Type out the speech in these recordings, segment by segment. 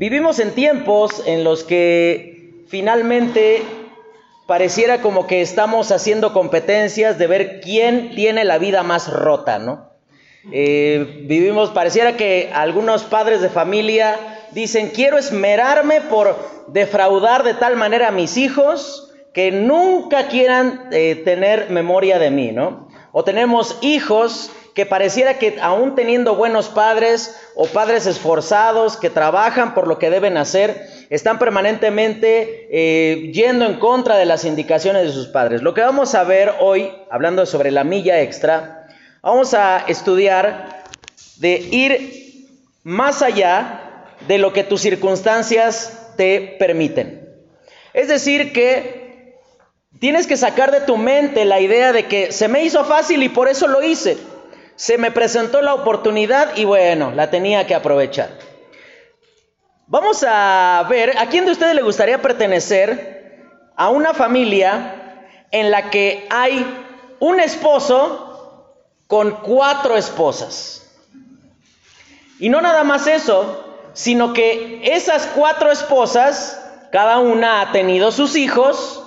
Vivimos en tiempos en los que finalmente pareciera como que estamos haciendo competencias de ver quién tiene la vida más rota, ¿no? Eh, vivimos, pareciera que algunos padres de familia dicen, quiero esmerarme por defraudar de tal manera a mis hijos que nunca quieran eh, tener memoria de mí, ¿no? O tenemos hijos que pareciera que aún teniendo buenos padres o padres esforzados que trabajan por lo que deben hacer, están permanentemente eh, yendo en contra de las indicaciones de sus padres. Lo que vamos a ver hoy, hablando sobre la milla extra, vamos a estudiar de ir más allá de lo que tus circunstancias te permiten. Es decir, que tienes que sacar de tu mente la idea de que se me hizo fácil y por eso lo hice se me presentó la oportunidad y bueno, la tenía que aprovechar. Vamos a ver, ¿a quién de ustedes le gustaría pertenecer a una familia en la que hay un esposo con cuatro esposas? Y no nada más eso, sino que esas cuatro esposas, cada una ha tenido sus hijos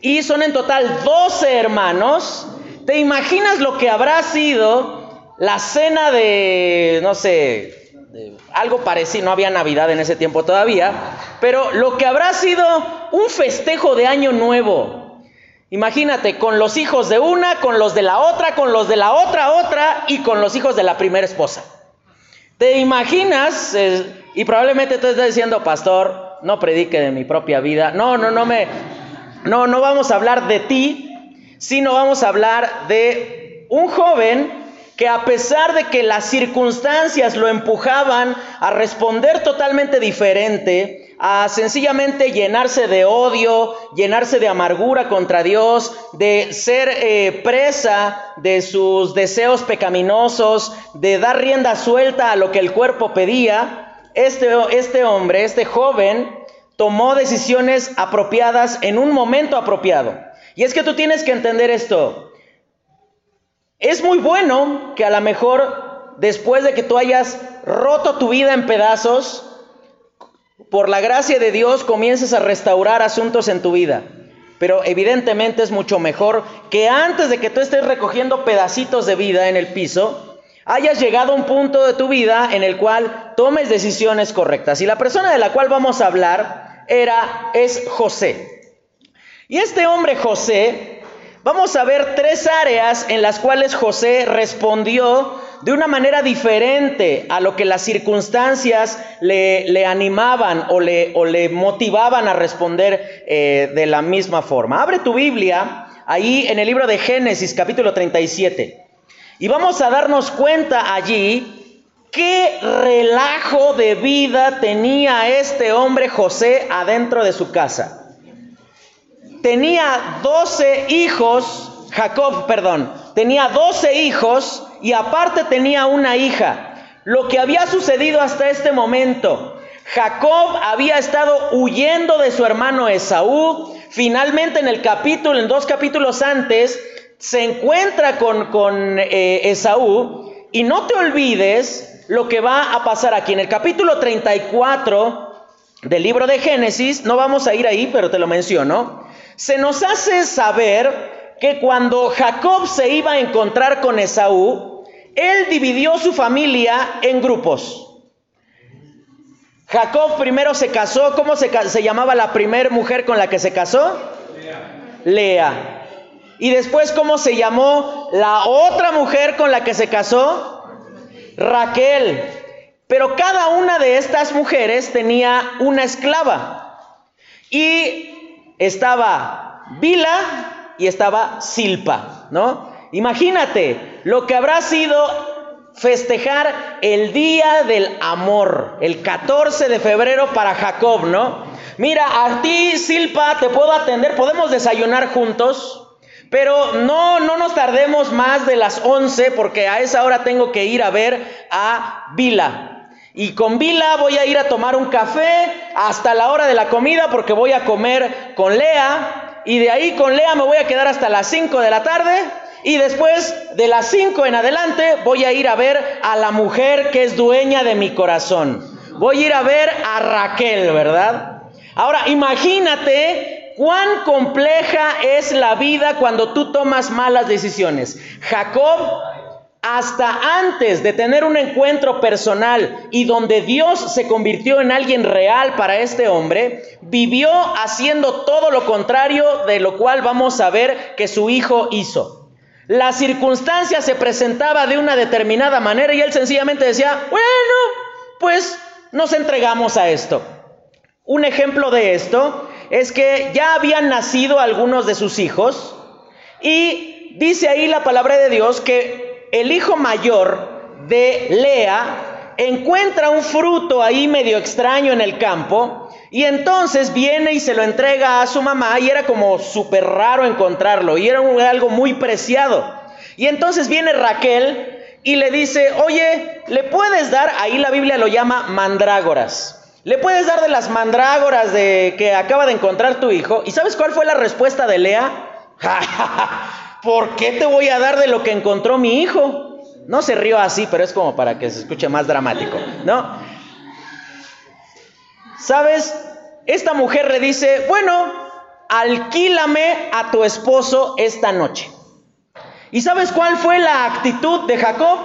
y son en total 12 hermanos. ¿Te imaginas lo que habrá sido la cena de, no sé, algo parecido, no había Navidad en ese tiempo todavía, pero lo que habrá sido un festejo de año nuevo. Imagínate, con los hijos de una, con los de la otra, con los de la otra otra y con los hijos de la primera esposa. ¿Te imaginas? y probablemente tú estás diciendo, pastor, no predique de mi propia vida. No, no, no me... No, no vamos a hablar de ti, sino vamos a hablar de un joven que a pesar de que las circunstancias lo empujaban a responder totalmente diferente, a sencillamente llenarse de odio, llenarse de amargura contra Dios, de ser eh, presa de sus deseos pecaminosos, de dar rienda suelta a lo que el cuerpo pedía, este, este hombre, este joven, tomó decisiones apropiadas en un momento apropiado. Y es que tú tienes que entender esto. Es muy bueno que a lo mejor después de que tú hayas roto tu vida en pedazos, por la gracia de Dios comiences a restaurar asuntos en tu vida. Pero evidentemente es mucho mejor que antes de que tú estés recogiendo pedacitos de vida en el piso, hayas llegado a un punto de tu vida en el cual tomes decisiones correctas. Y la persona de la cual vamos a hablar era es José. Y este hombre José Vamos a ver tres áreas en las cuales José respondió de una manera diferente a lo que las circunstancias le, animaban o le, o le, motivaban a responder eh, de la misma forma. Abre tu Biblia ahí en el libro de Génesis capítulo 37 y vamos a darnos cuenta allí qué relajo de vida tenía este hombre José adentro de su casa tenía 12 hijos, Jacob, perdón, tenía 12 hijos y aparte tenía una hija. Lo que había sucedido hasta este momento, Jacob había estado huyendo de su hermano Esaú. Finalmente en el capítulo, en dos capítulos antes, se encuentra con, con eh, Esaú. Y no te olvides lo que va a pasar aquí. En el capítulo 34 del libro de Génesis, no vamos a ir ahí, pero te lo menciono se nos hace saber que cuando Jacob se iba a encontrar con Esaú, él dividió su familia en grupos. Jacob primero se casó, ¿cómo se, se llamaba la primera mujer con la que se casó? Lea. Lea. Y después, ¿cómo se llamó la otra mujer con la que se casó? Raquel. Pero cada una de estas mujeres tenía una esclava. Y estaba Bila y estaba Silpa, ¿no? Imagínate lo que habrá sido festejar el día del amor, el 14 de febrero para Jacob, ¿no? Mira, a ti, Silpa, te puedo atender, podemos desayunar juntos, pero no, no nos tardemos más de las 11 porque a esa hora tengo que ir a ver a Bila. Y con Vila voy a ir a tomar un café hasta la hora de la comida porque voy a comer con Lea. Y de ahí con Lea me voy a quedar hasta las 5 de la tarde. Y después de las 5 en adelante voy a ir a ver a la mujer que es dueña de mi corazón. voy a ir a ver a Raquel, ¿verdad? Ahora, imagínate cuán compleja es la vida cuando tú tomas malas decisiones. Jacob hasta antes de tener un encuentro personal y donde Dios se convirtió en alguien real para este hombre, vivió haciendo todo lo contrario de lo cual vamos a ver que su hijo hizo. La circunstancia se presentaba de una determinada manera y él sencillamente decía, bueno, pues nos entregamos a esto. Un ejemplo de esto es que ya habían nacido algunos de sus hijos y dice ahí la palabra de Dios que el hijo mayor de Lea encuentra un fruto ahí medio extraño en el campo y entonces viene y se lo entrega a su mamá y era como súper raro encontrarlo y era algo muy preciado. Y entonces viene Raquel y le dice, oye, ¿le puedes dar? Ahí la Biblia lo llama mandrágoras. ¿Le puedes dar de las mandrágoras de que acaba de encontrar tu hijo? ¿Y sabes cuál fue la respuesta de Lea? ¿por qué te voy a dar de lo que encontró mi hijo? No se rió así, pero es como para que se escuche más dramático, ¿no? ¿Sabes? Esta mujer le dice, bueno, alquílame a tu esposo esta noche. ¿Y sabes cuál fue la actitud de Jacob?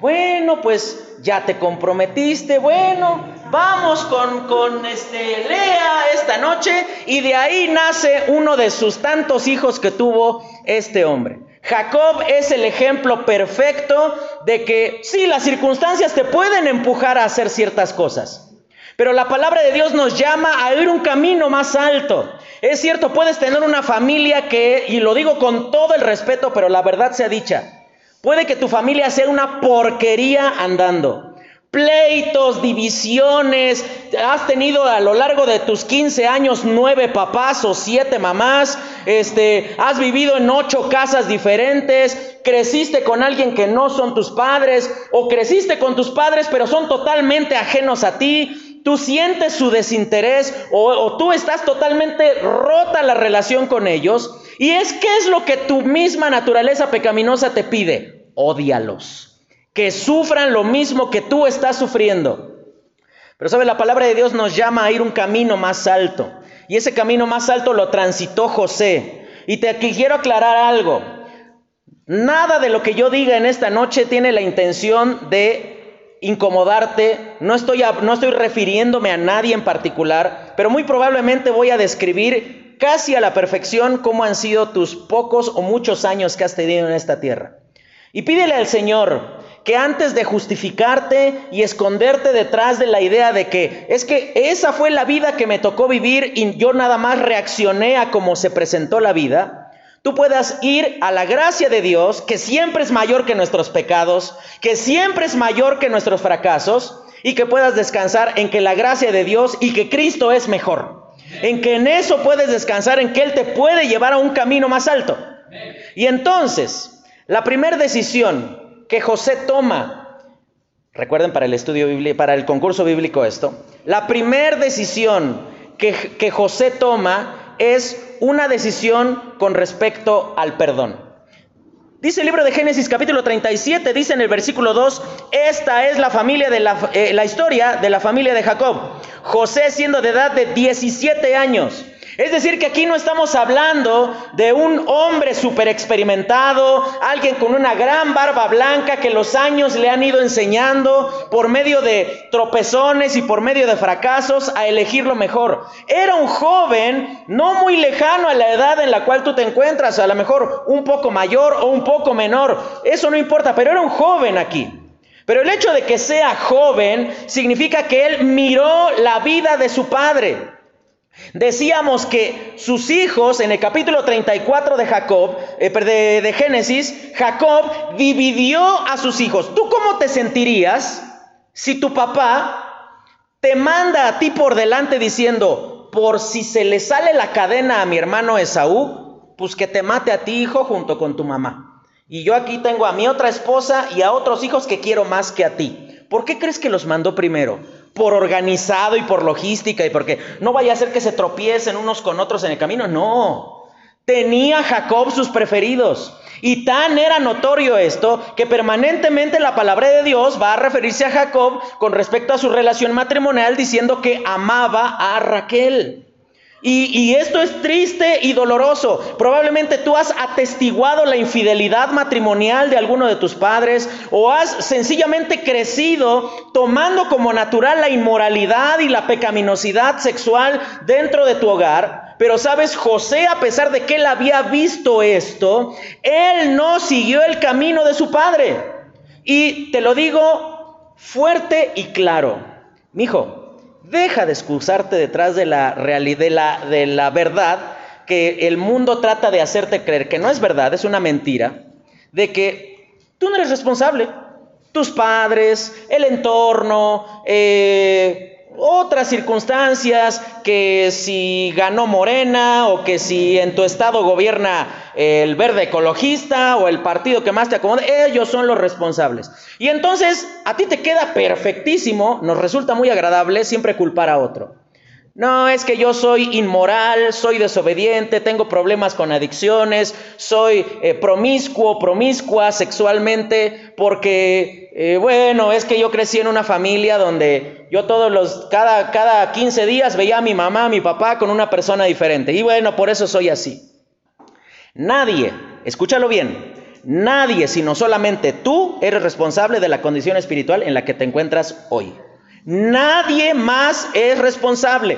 Bueno, pues ya te comprometiste, bueno, vamos con, con este, Lea esta noche y de ahí nace uno de sus tantos hijos que tuvo este hombre. Jacob es el ejemplo perfecto de que sí, las circunstancias te pueden empujar a hacer ciertas cosas, pero la palabra de Dios nos llama a ir un camino más alto. Es cierto, puedes tener una familia que, y lo digo con todo el respeto, pero la verdad sea dicha, puede que tu familia sea una porquería andando pleitos, divisiones, has tenido a lo largo de tus 15 años nueve papás o siete mamás, este, has vivido en ocho casas diferentes, creciste con alguien que no son tus padres o creciste con tus padres pero son totalmente ajenos a ti, tú sientes su desinterés o, tú estás totalmente rota la relación con ellos. Y es que es lo que tu misma naturaleza pecaminosa te pide, odialos que sufran lo mismo que tú estás sufriendo. Pero sabe, la palabra de Dios nos llama a ir un camino más alto. Y ese camino más alto lo transitó José. Y te quiero aclarar algo. Nada de lo que yo diga en esta noche tiene la intención de incomodarte. No estoy, no estoy refiriéndome a nadie en particular, pero muy probablemente voy a describir casi a la perfección cómo han sido tus pocos o muchos años que has tenido en esta tierra. Y pídele al Señor que antes de justificarte y esconderte detrás de la idea de que es que esa fue la vida que me tocó vivir y yo nada más reaccioné a cómo se presentó la vida, tú puedas ir a la gracia de Dios, que siempre es mayor que nuestros pecados, que siempre es mayor que nuestros fracasos, y que puedas descansar en que la gracia de Dios y que Cristo es mejor. En que en eso puedes descansar, en que Él te puede llevar a un camino más alto. Y entonces, la primera decisión que José toma, recuerden para el estudio bíblico, para el concurso bíblico esto, la primera decisión que, que José toma es una decisión con respecto al perdón. Dice el libro de Génesis capítulo 37, dice en el versículo 2, esta es la familia de la, eh, la historia de la familia de Jacob. José siendo de edad de 17 años es decir, que aquí no estamos hablando de un hombre súper experimentado, alguien con una gran barba blanca que los años le han ido enseñando por medio de tropezones y por medio de fracasos a elegir lo mejor. Era un joven no muy lejano a la edad en la cual tú te encuentras, a lo mejor un poco mayor o un poco menor, eso no importa, pero era un joven aquí. Pero el hecho de que sea joven significa que él miró la vida de su padre. Decíamos que sus hijos, en el capítulo 34 de Jacob, eh, de, de Génesis, Jacob dividió a sus hijos. ¿Tú cómo te sentirías si tu papá te manda a ti por delante diciendo, por si se le sale la cadena a mi hermano Esaú, pues que te mate a ti hijo junto con tu mamá? Y yo aquí tengo a mi otra esposa y a otros hijos que quiero más que a ti. ¿Por qué crees que los mandó primero? Por organizado y por logística y porque no vaya a ser que se tropiecen unos con otros en el camino. No. tenía Jacob sus preferidos. Y tan era notorio esto que permanentemente la palabra de Dios va a referirse a Jacob con respecto a su relación matrimonial diciendo que amaba a Raquel. Y, esto es triste y doloroso. Probablemente tú has atestiguado la infidelidad matrimonial de alguno de tus padres o has sencillamente crecido tomando como natural la inmoralidad y la pecaminosidad sexual dentro de tu hogar. Pero sabes, José, a pesar de que él había visto esto, él no siguió el camino de su padre. Y te lo digo fuerte y claro. Mi hijo, Deja de excusarte detrás de la realidad, de la, verdad que el mundo trata de hacerte creer que no es verdad, es una mentira, de que tú no eres responsable. Tus padres, el entorno, eh, otras circunstancias, que si ganó Morena o que si en tu estado gobierna el verde ecologista o el partido que más te acomode, ellos son los responsables. Y entonces a ti te queda perfectísimo, nos resulta muy agradable siempre culpar a otro. No, es que yo soy inmoral, soy desobediente, tengo problemas con adicciones, soy eh, promiscuo, promiscua sexualmente, porque, eh, bueno, es que yo crecí en una familia donde yo todos los, cada, cada 15 días veía a mi mamá, a mi papá con una persona diferente. Y bueno, por eso soy así. Nadie, escúchalo bien, nadie, sino solamente tú eres responsable de la condición espiritual en la que te encuentras hoy. Nadie más es responsable.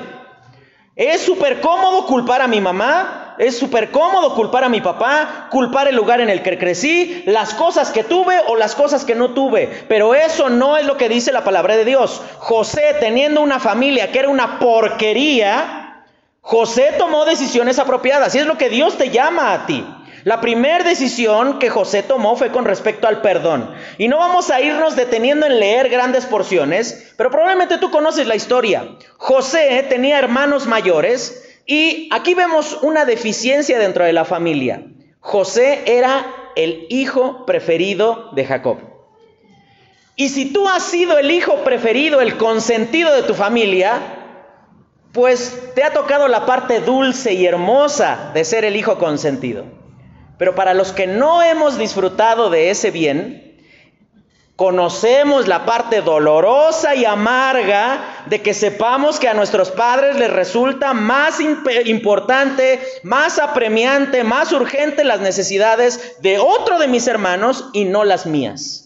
Es súper cómodo culpar a mi mamá, es súper cómodo culpar a mi papá, culpar el lugar en el que crecí, las cosas que tuve o las cosas que no tuve. Pero eso no es lo que dice la palabra de Dios. José, teniendo una familia que era una porquería, José tomó decisiones apropiadas y es lo que Dios te llama a ti. La primera decisión que José tomó fue con respecto al perdón. Y no vamos a irnos deteniendo en leer grandes porciones, pero probablemente tú conoces la historia. José tenía hermanos mayores y aquí vemos una deficiencia dentro de la familia. José era el hijo preferido de Jacob. Y si tú has sido el hijo preferido, el consentido de tu familia, pues te ha tocado la parte dulce y hermosa de ser el hijo consentido. Pero para los que no hemos disfrutado de ese bien, conocemos la parte dolorosa y amarga de que sepamos que a nuestros padres les resulta más importante, más apremiante, más urgente las necesidades de otro de mis hermanos y no las mías.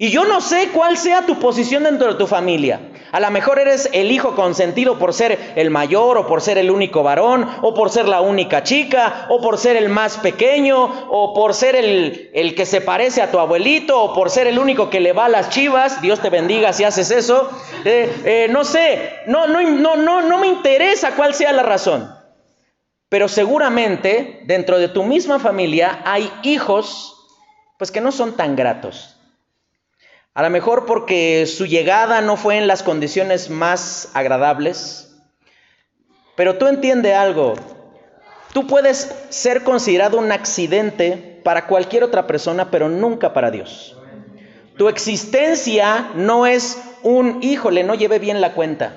Y yo no sé cuál sea tu posición dentro de tu familia. A lo mejor eres el hijo consentido por ser el mayor o por ser el único varón o por ser la única chica o por ser el más pequeño o por ser el, el que se parece a tu abuelito o por ser el único que le va a las chivas. Dios te bendiga si haces eso. Eh, eh, no sé, no, no, no, no, no me interesa cuál sea la razón. Pero seguramente dentro de tu misma familia hay hijos pues que no son tan gratos. A lo mejor porque su llegada no fue en las condiciones más agradables. Pero tú entiende algo. Tú puedes ser considerado un accidente para cualquier otra persona, pero nunca para Dios. Tu existencia no es un, híjole, no lleve bien la cuenta.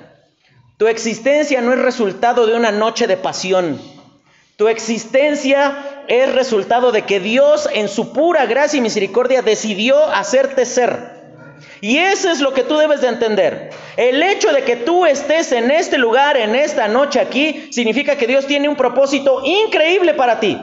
Tu existencia no es resultado de una noche de pasión. Tu existencia es resultado de que Dios en su pura gracia y misericordia decidió hacerte ser. Y eso es lo que tú debes de entender. El hecho de que tú estés en este lugar, en esta noche aquí, significa que Dios tiene un propósito increíble para ti.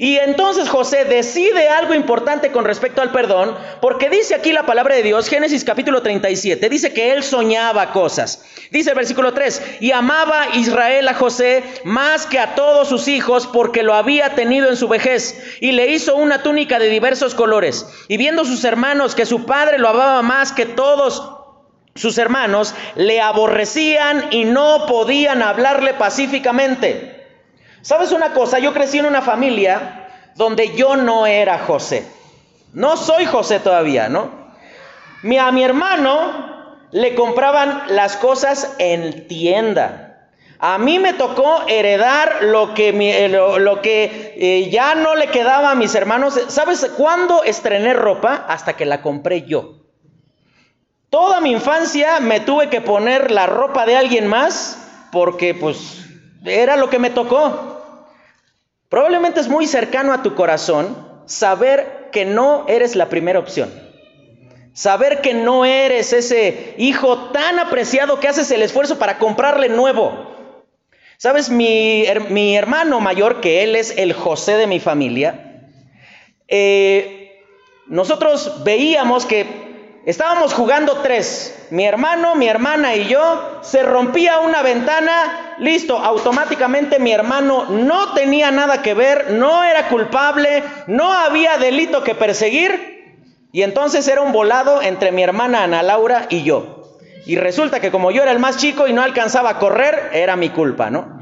Y entonces José decide algo importante con respecto al perdón, porque dice aquí la palabra de Dios, Génesis capítulo 37, dice que él soñaba cosas. Dice el versículo 3, y amaba Israel a José más que a todos sus hijos, porque lo había tenido en su vejez, y le hizo una túnica de diversos colores. Y viendo sus hermanos que su padre lo amaba más que todos sus hermanos, le aborrecían y no podían hablarle pacíficamente. ¿Sabes una cosa? Yo crecí en una familia donde yo no era José. No soy José todavía, ¿no? a mi hermano le compraban las cosas en tienda. A mí me tocó heredar lo que, eh, eh, ya no le quedaba a mis hermanos. ¿Sabes cuándo estrené ropa? Hasta que la compré yo. Toda mi infancia me tuve que poner la ropa de alguien más porque pues era lo que me tocó. Probablemente es muy cercano a tu corazón saber que no eres la primera opción. Saber que no eres ese hijo tan apreciado que haces el esfuerzo para comprarle nuevo. Sabes, mi, mi hermano mayor, que él es el José de mi familia, eh, nosotros veíamos que Estábamos jugando tres, mi hermano, mi hermana y yo, se rompía una ventana, listo, automáticamente mi hermano no tenía nada que ver, no era culpable, no había delito que perseguir, y entonces era un volado entre mi hermana Ana Laura y yo. Y resulta que como yo era el más chico y no alcanzaba a correr, era mi culpa, ¿no?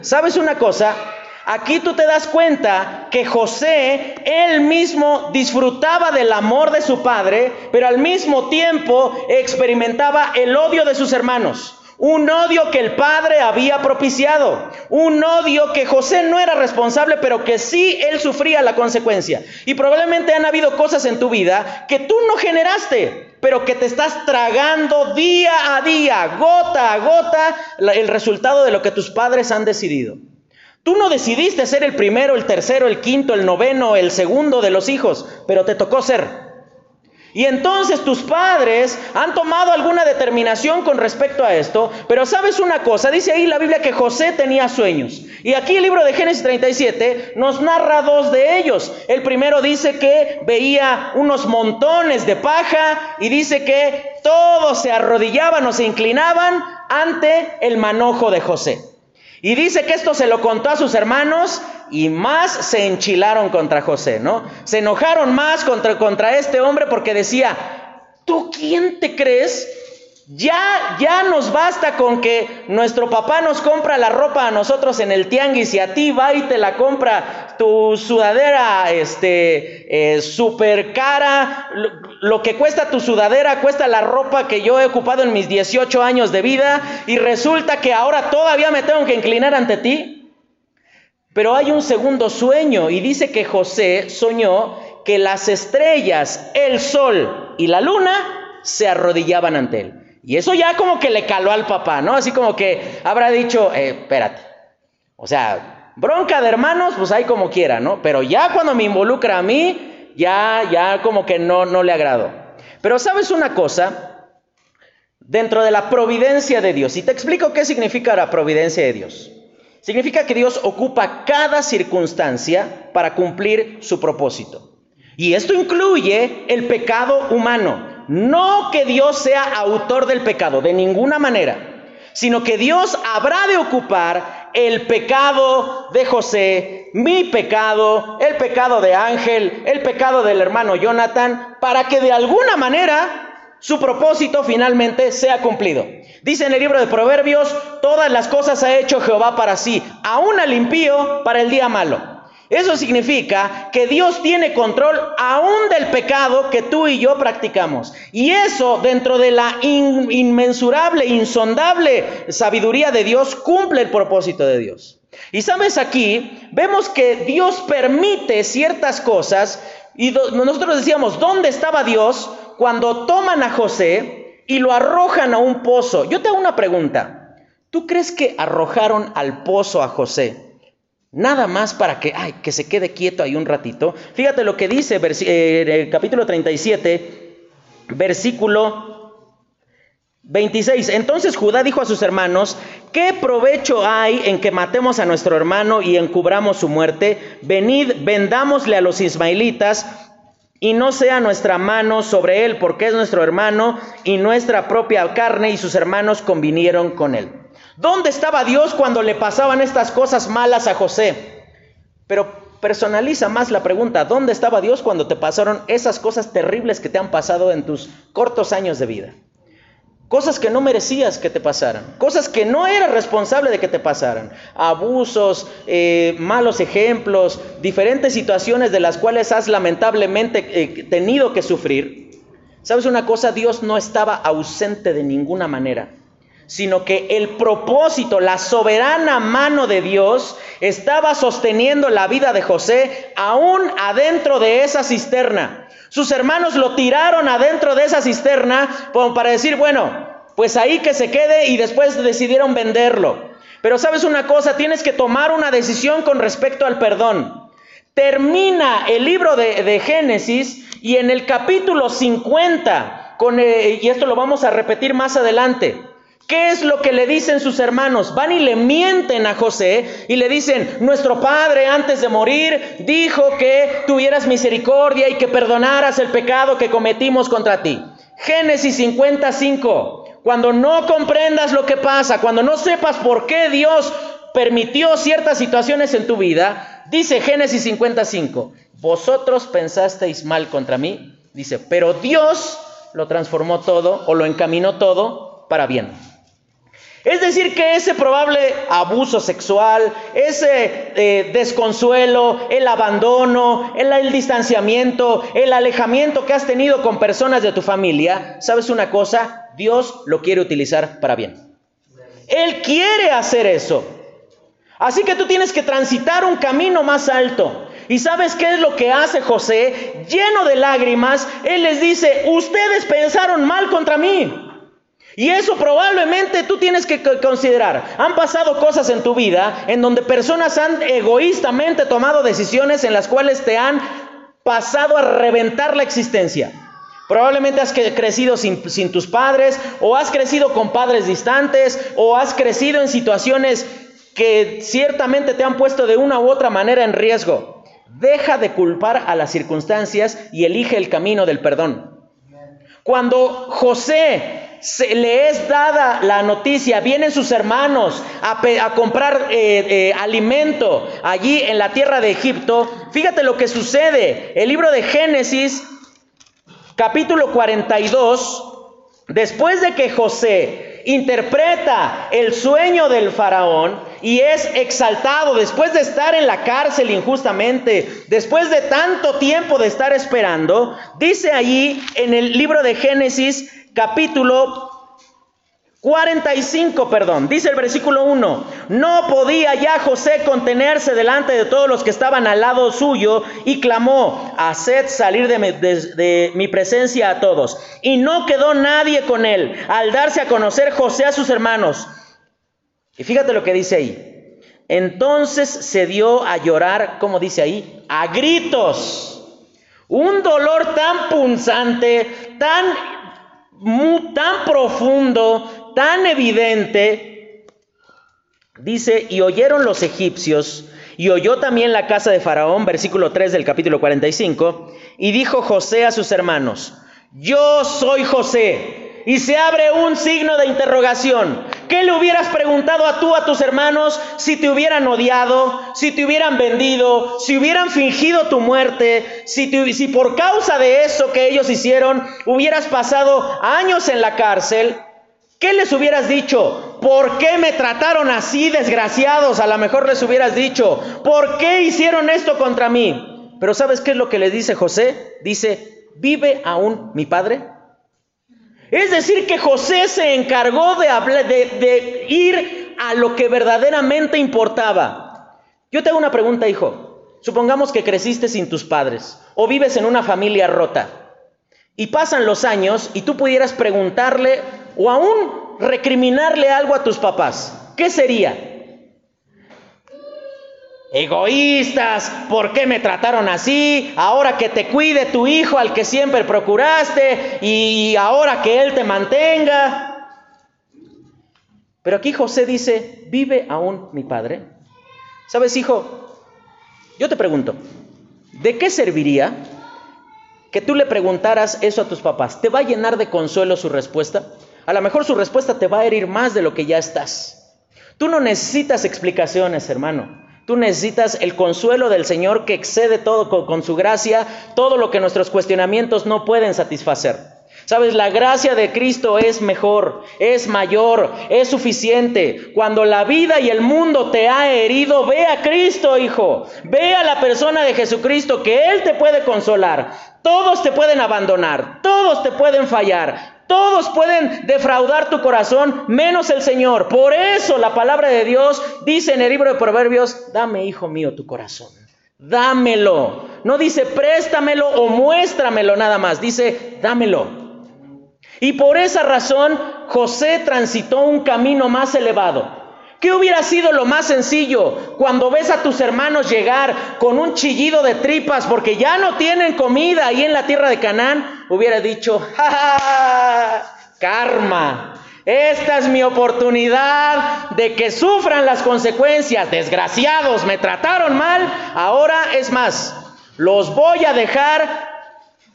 ¿Sabes una cosa? Aquí tú te das cuenta que José, él mismo disfrutaba del amor de su padre, pero al mismo tiempo experimentaba el odio de sus hermanos. Un odio que el padre había propiciado. Un odio que José no era responsable, pero que sí él sufría la consecuencia. Y probablemente han habido cosas en tu vida que tú no generaste, pero que te estás tragando día a día, gota a gota, el resultado de lo que tus padres han decidido. Tú no decidiste ser el primero, el tercero, el quinto, el noveno, el segundo de los hijos, pero te tocó ser. Y entonces tus padres han tomado alguna determinación con respecto a esto, pero sabes una cosa, dice ahí la Biblia que José tenía sueños. Y aquí el libro de Génesis 37 nos narra dos de ellos. El primero dice que veía unos montones de paja y dice que todos se arrodillaban o se inclinaban ante el manojo de José. Y dice que esto se lo contó a sus hermanos y más se enchilaron contra José, ¿no? Se enojaron más contra, contra este hombre porque decía, ¿tú quién te crees ya, ya nos basta con que nuestro papá nos compra la ropa a nosotros en el tianguis y a ti va y te la compra tu sudadera este, eh, súper cara. Lo, que cuesta tu sudadera cuesta la ropa que yo he ocupado en mis 18 años de vida y resulta que ahora todavía me tengo que inclinar ante ti. Pero hay un segundo sueño y dice que José soñó que las estrellas, el sol y la luna se arrodillaban ante él. Y eso ya como que le caló al papá, ¿no? Así como que habrá dicho, eh, espérate. O sea, bronca de hermanos, pues ahí como quiera, ¿no? Pero ya cuando me involucra a mí, ya, ya como que no, no le agrado. Pero sabes una cosa, dentro de la providencia de Dios, y te explico qué significa la providencia de Dios. Significa que Dios ocupa cada circunstancia para cumplir su propósito. Y esto incluye el pecado humano. No que Dios sea autor del pecado, de ninguna manera, sino que Dios habrá de ocupar el pecado de José, mi pecado, el pecado de Ángel, el pecado del hermano Jonathan, para que de alguna manera su propósito finalmente sea cumplido. Dice en el libro de Proverbios, todas las cosas ha hecho Jehová para sí, aún al impío para el día malo. Eso significa que Dios tiene control aún del pecado que tú y yo practicamos. Y eso dentro de la inmensurable, insondable sabiduría de Dios cumple el propósito de Dios. Y sabes aquí, vemos que Dios permite ciertas cosas y nosotros decíamos, ¿dónde estaba Dios cuando toman a José y lo arrojan a un pozo? Yo te hago una pregunta. ¿Tú crees que arrojaron al pozo a José Nada más para que, ay, que se quede quieto ahí un ratito. Fíjate lo que dice eh, capítulo 37, versículo 26. Entonces Judá dijo a sus hermanos, ¿qué provecho hay en que matemos a nuestro hermano y encubramos su muerte? Venid, vendámosle a los ismaelitas y no sea nuestra mano sobre él, porque es nuestro hermano y nuestra propia carne y sus hermanos convinieron con él. ¿Dónde estaba Dios cuando le pasaban estas cosas malas a José? Pero personaliza más la pregunta, ¿dónde estaba Dios cuando te pasaron esas cosas terribles que te han pasado en tus cortos años de vida? Cosas que no merecías que te pasaran, cosas que no eras responsable de que te pasaran, abusos, eh, malos ejemplos, diferentes situaciones de las cuales has lamentablemente eh, tenido que sufrir. ¿Sabes una cosa? Dios no estaba ausente de ninguna manera sino que el propósito, la soberana mano de Dios estaba sosteniendo la vida de José aún adentro de esa cisterna. Sus hermanos lo tiraron adentro de esa cisterna para decir, bueno, pues ahí que se quede y después decidieron venderlo. Pero sabes una cosa, tienes que tomar una decisión con respecto al perdón. Termina el libro de, Génesis y en el capítulo 50, con, eh, y esto lo vamos a repetir más adelante, ¿Qué es lo que le dicen sus hermanos? Van y le mienten a José y le dicen, nuestro padre antes de morir dijo que tuvieras misericordia y que perdonaras el pecado que cometimos contra ti. Génesis 55, cuando no comprendas lo que pasa, cuando no sepas por qué Dios permitió ciertas situaciones en tu vida, dice Génesis 55, vosotros pensasteis mal contra mí, dice, pero Dios lo transformó todo o lo encaminó todo para bien. Es decir, que ese probable abuso sexual, ese eh, desconsuelo, el abandono, el, el distanciamiento, el alejamiento que has tenido con personas de tu familia, ¿sabes una cosa? Dios lo quiere utilizar para bien. Él quiere hacer eso. Así que tú tienes que transitar un camino más alto. ¿Y sabes qué es lo que hace José? Lleno de lágrimas, él les dice, ustedes pensaron mal contra mí. Y eso probablemente tú tienes que considerar. Han pasado cosas en tu vida en donde personas han egoístamente tomado decisiones en las cuales te han pasado a reventar la existencia. Probablemente has crecido sin, tus padres, o has crecido con padres distantes, o has crecido en situaciones que ciertamente te han puesto de una u otra manera en riesgo. Deja de culpar a las circunstancias y elige el camino del perdón. Cuando José se, le es dada la noticia, vienen sus hermanos a, comprar eh, eh, alimento allí en la tierra de Egipto, fíjate lo que sucede. El libro de Génesis, capítulo 42, después de que José interpreta el sueño del faraón y es exaltado después de estar en la cárcel injustamente, después de tanto tiempo de estar esperando, dice allí en el libro de Génesis capítulo 45, perdón, dice el versículo 1, no podía ya José contenerse delante de todos los que estaban al lado suyo y clamó, haced salir de mi, presencia a todos. Y no quedó nadie con él al darse a conocer José a sus hermanos. Y fíjate lo que dice ahí. Entonces se dio a llorar, como dice ahí, a gritos. Un dolor tan punzante, tan tan profundo, tan evidente. Dice, y oyeron los egipcios, y oyó también la casa de Faraón, versículo 3 del capítulo 45, y dijo José a sus hermanos, yo soy José y se abre un signo de interrogación. ¿Qué le hubieras preguntado a tú a tus hermanos si te hubieran odiado, si te hubieran vendido, si hubieran fingido tu muerte, si, si por causa de eso que ellos hicieron hubieras pasado años en la cárcel? ¿Qué les hubieras dicho? ¿Por qué me trataron así, desgraciados? A lo mejor les hubieras dicho, ¿por qué hicieron esto contra mí? Pero ¿sabes qué es lo que le dice José? Dice, ¿vive aún mi padre? Es decir, que José se encargó de, de, ir a lo que verdaderamente importaba. Yo te hago una pregunta, hijo. Supongamos que creciste sin tus padres o vives en una familia rota y pasan los años y tú pudieras preguntarle o aún recriminarle algo a tus papás. ¿Qué sería? Egoístas, ¿por qué me trataron así? Ahora que te cuide tu hijo al que siempre procuraste y ahora que él te mantenga. Pero aquí José dice, ¿vive aún mi padre? ¿Sabes, hijo? Yo te pregunto, ¿de qué serviría que tú le preguntaras eso a tus papás? ¿Te va a llenar de consuelo su respuesta? A lo mejor su respuesta te va a herir más de lo que ya estás. Tú no necesitas explicaciones, hermano. Tú necesitas el consuelo del Señor que excede todo con, su gracia, todo lo que nuestros cuestionamientos no pueden satisfacer. Sabes, la gracia de Cristo es mejor, es mayor, es suficiente. Cuando la vida y el mundo te ha herido, ve a Cristo, hijo. Ve a la persona de Jesucristo, que Él te puede consolar. Todos te pueden abandonar, todos te pueden fallar, todos pueden defraudar tu corazón, menos el Señor. Por eso la palabra de Dios dice en el libro de Proverbios, dame, hijo mío, tu corazón. Dámelo. No dice préstamelo o muéstramelo nada más. Dice, dámelo. Y por esa razón José transitó un camino más elevado. ¿Qué hubiera sido lo más sencillo cuando ves a tus hermanos llegar con un chillido de tripas porque ya no tienen comida ahí en la tierra de Canaán? Hubiera dicho, ¡Ja, ja, karma. Esta es mi oportunidad de que sufran las consecuencias. Desgraciados, me trataron mal. Ahora es más, los voy a dejar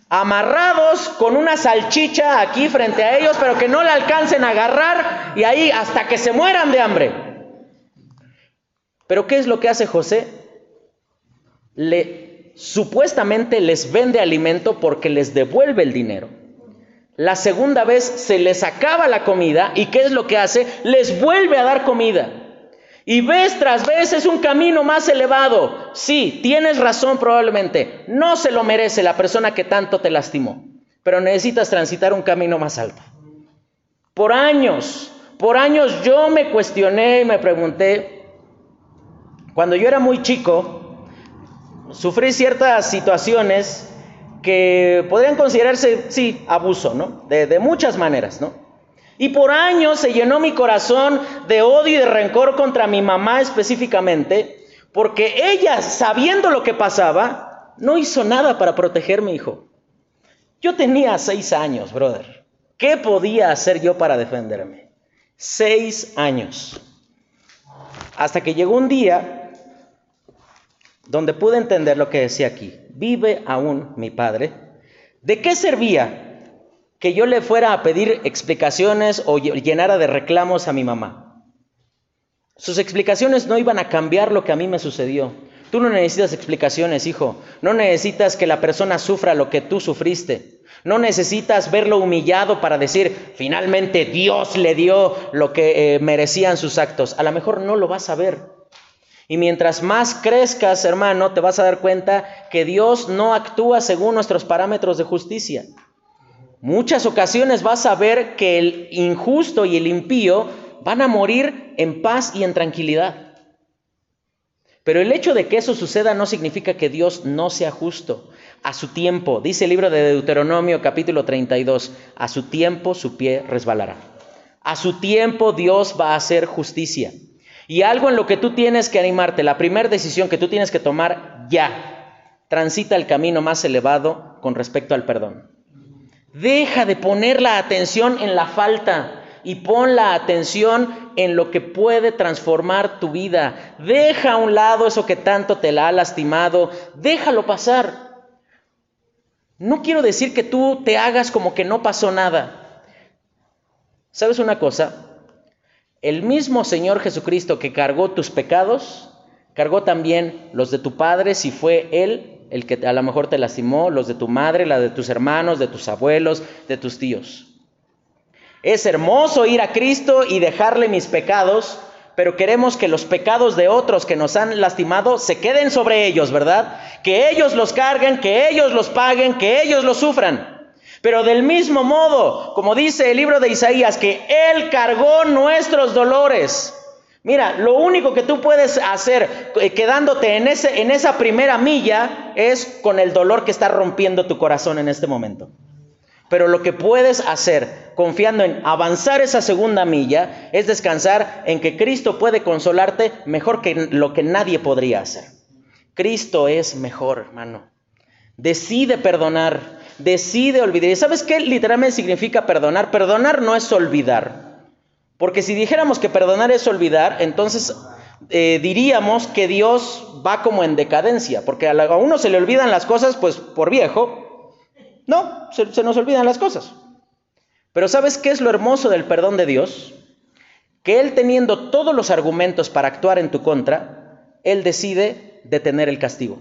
amarrados con una salchicha aquí frente a ellos, pero que no le alcancen a agarrar y ahí hasta que se mueran de hambre. Pero ¿qué es lo que hace José? Le supuestamente les vende alimento porque les devuelve el dinero. La segunda vez se les acaba la comida y ¿qué es lo que hace? Les vuelve a dar comida. Y vez tras vez es un camino más elevado. Sí, tienes razón probablemente. No se lo merece la persona que tanto te lastimó. Pero necesitas transitar un camino más alto. Por años, por años yo me cuestioné y me pregunté, cuando yo era muy chico, sufrí ciertas situaciones que podrían considerarse, sí, abuso, ¿no? De, de muchas maneras, ¿no? Y por años se llenó mi corazón de odio y de rencor contra mi mamá específicamente, porque ella, sabiendo lo que pasaba, no hizo nada para proteger a mi hijo. Yo tenía seis años, brother. ¿Qué podía hacer yo para defenderme? Seis años. Hasta que llegó un día donde pude entender lo que decía aquí. Vive aún mi padre. ¿De qué servía que yo le fuera a pedir explicaciones o llenara de reclamos a mi mamá. Sus explicaciones no iban a cambiar lo que a mí me sucedió. Tú no necesitas explicaciones, hijo. No necesitas que la persona sufra lo que tú sufriste. No necesitas verlo humillado para decir, finalmente Dios le dio lo que eh, merecían sus actos. A lo mejor no lo vas a ver. Y mientras más crezcas, hermano, te vas a dar cuenta que Dios no actúa según nuestros parámetros de justicia. Muchas ocasiones vas a ver que el injusto y el impío van a morir en paz y en tranquilidad. Pero el hecho de que eso suceda no significa que Dios no sea justo. A su tiempo, dice el libro de Deuteronomio capítulo 32, a su tiempo su pie resbalará. A su tiempo Dios va a hacer justicia. Y algo en lo que tú tienes que animarte, la primera decisión que tú tienes que tomar ya, transita el camino más elevado con respecto al perdón. Deja de poner la atención en la falta y pon la atención en lo que puede transformar tu vida. Deja a un lado eso que tanto te la ha lastimado. Déjalo pasar. No quiero decir que tú te hagas como que no pasó nada. ¿Sabes una cosa? El mismo Señor Jesucristo que cargó tus pecados, cargó también los de tu Padre si fue Él el que a lo mejor te lastimó, los de tu madre, la de tus hermanos, de tus abuelos, de tus tíos. Es hermoso ir a Cristo y dejarle mis pecados, pero queremos que los pecados de otros que nos han lastimado se queden sobre ellos, ¿verdad? Que ellos los carguen, que ellos los paguen, que ellos los sufran. Pero del mismo modo, como dice el libro de Isaías, que Él cargó nuestros dolores. Mira, lo único que tú puedes hacer eh, quedándote en, ese, en esa primera milla es con el dolor que está rompiendo tu corazón en este momento. Pero lo que puedes hacer confiando en avanzar esa segunda milla es descansar en que Cristo puede consolarte mejor que lo que nadie podría hacer. Cristo es mejor, hermano. Decide perdonar, decide olvidar. ¿Y sabes qué literalmente significa perdonar? Perdonar no es olvidar. Porque si dijéramos que perdonar es olvidar, entonces eh, diríamos que Dios va como en decadencia, porque a, uno se le olvidan las cosas, pues por viejo, no, se, se nos olvidan las cosas. Pero ¿sabes qué es lo hermoso del perdón de Dios? Que Él teniendo todos los argumentos para actuar en tu contra, Él decide detener el castigo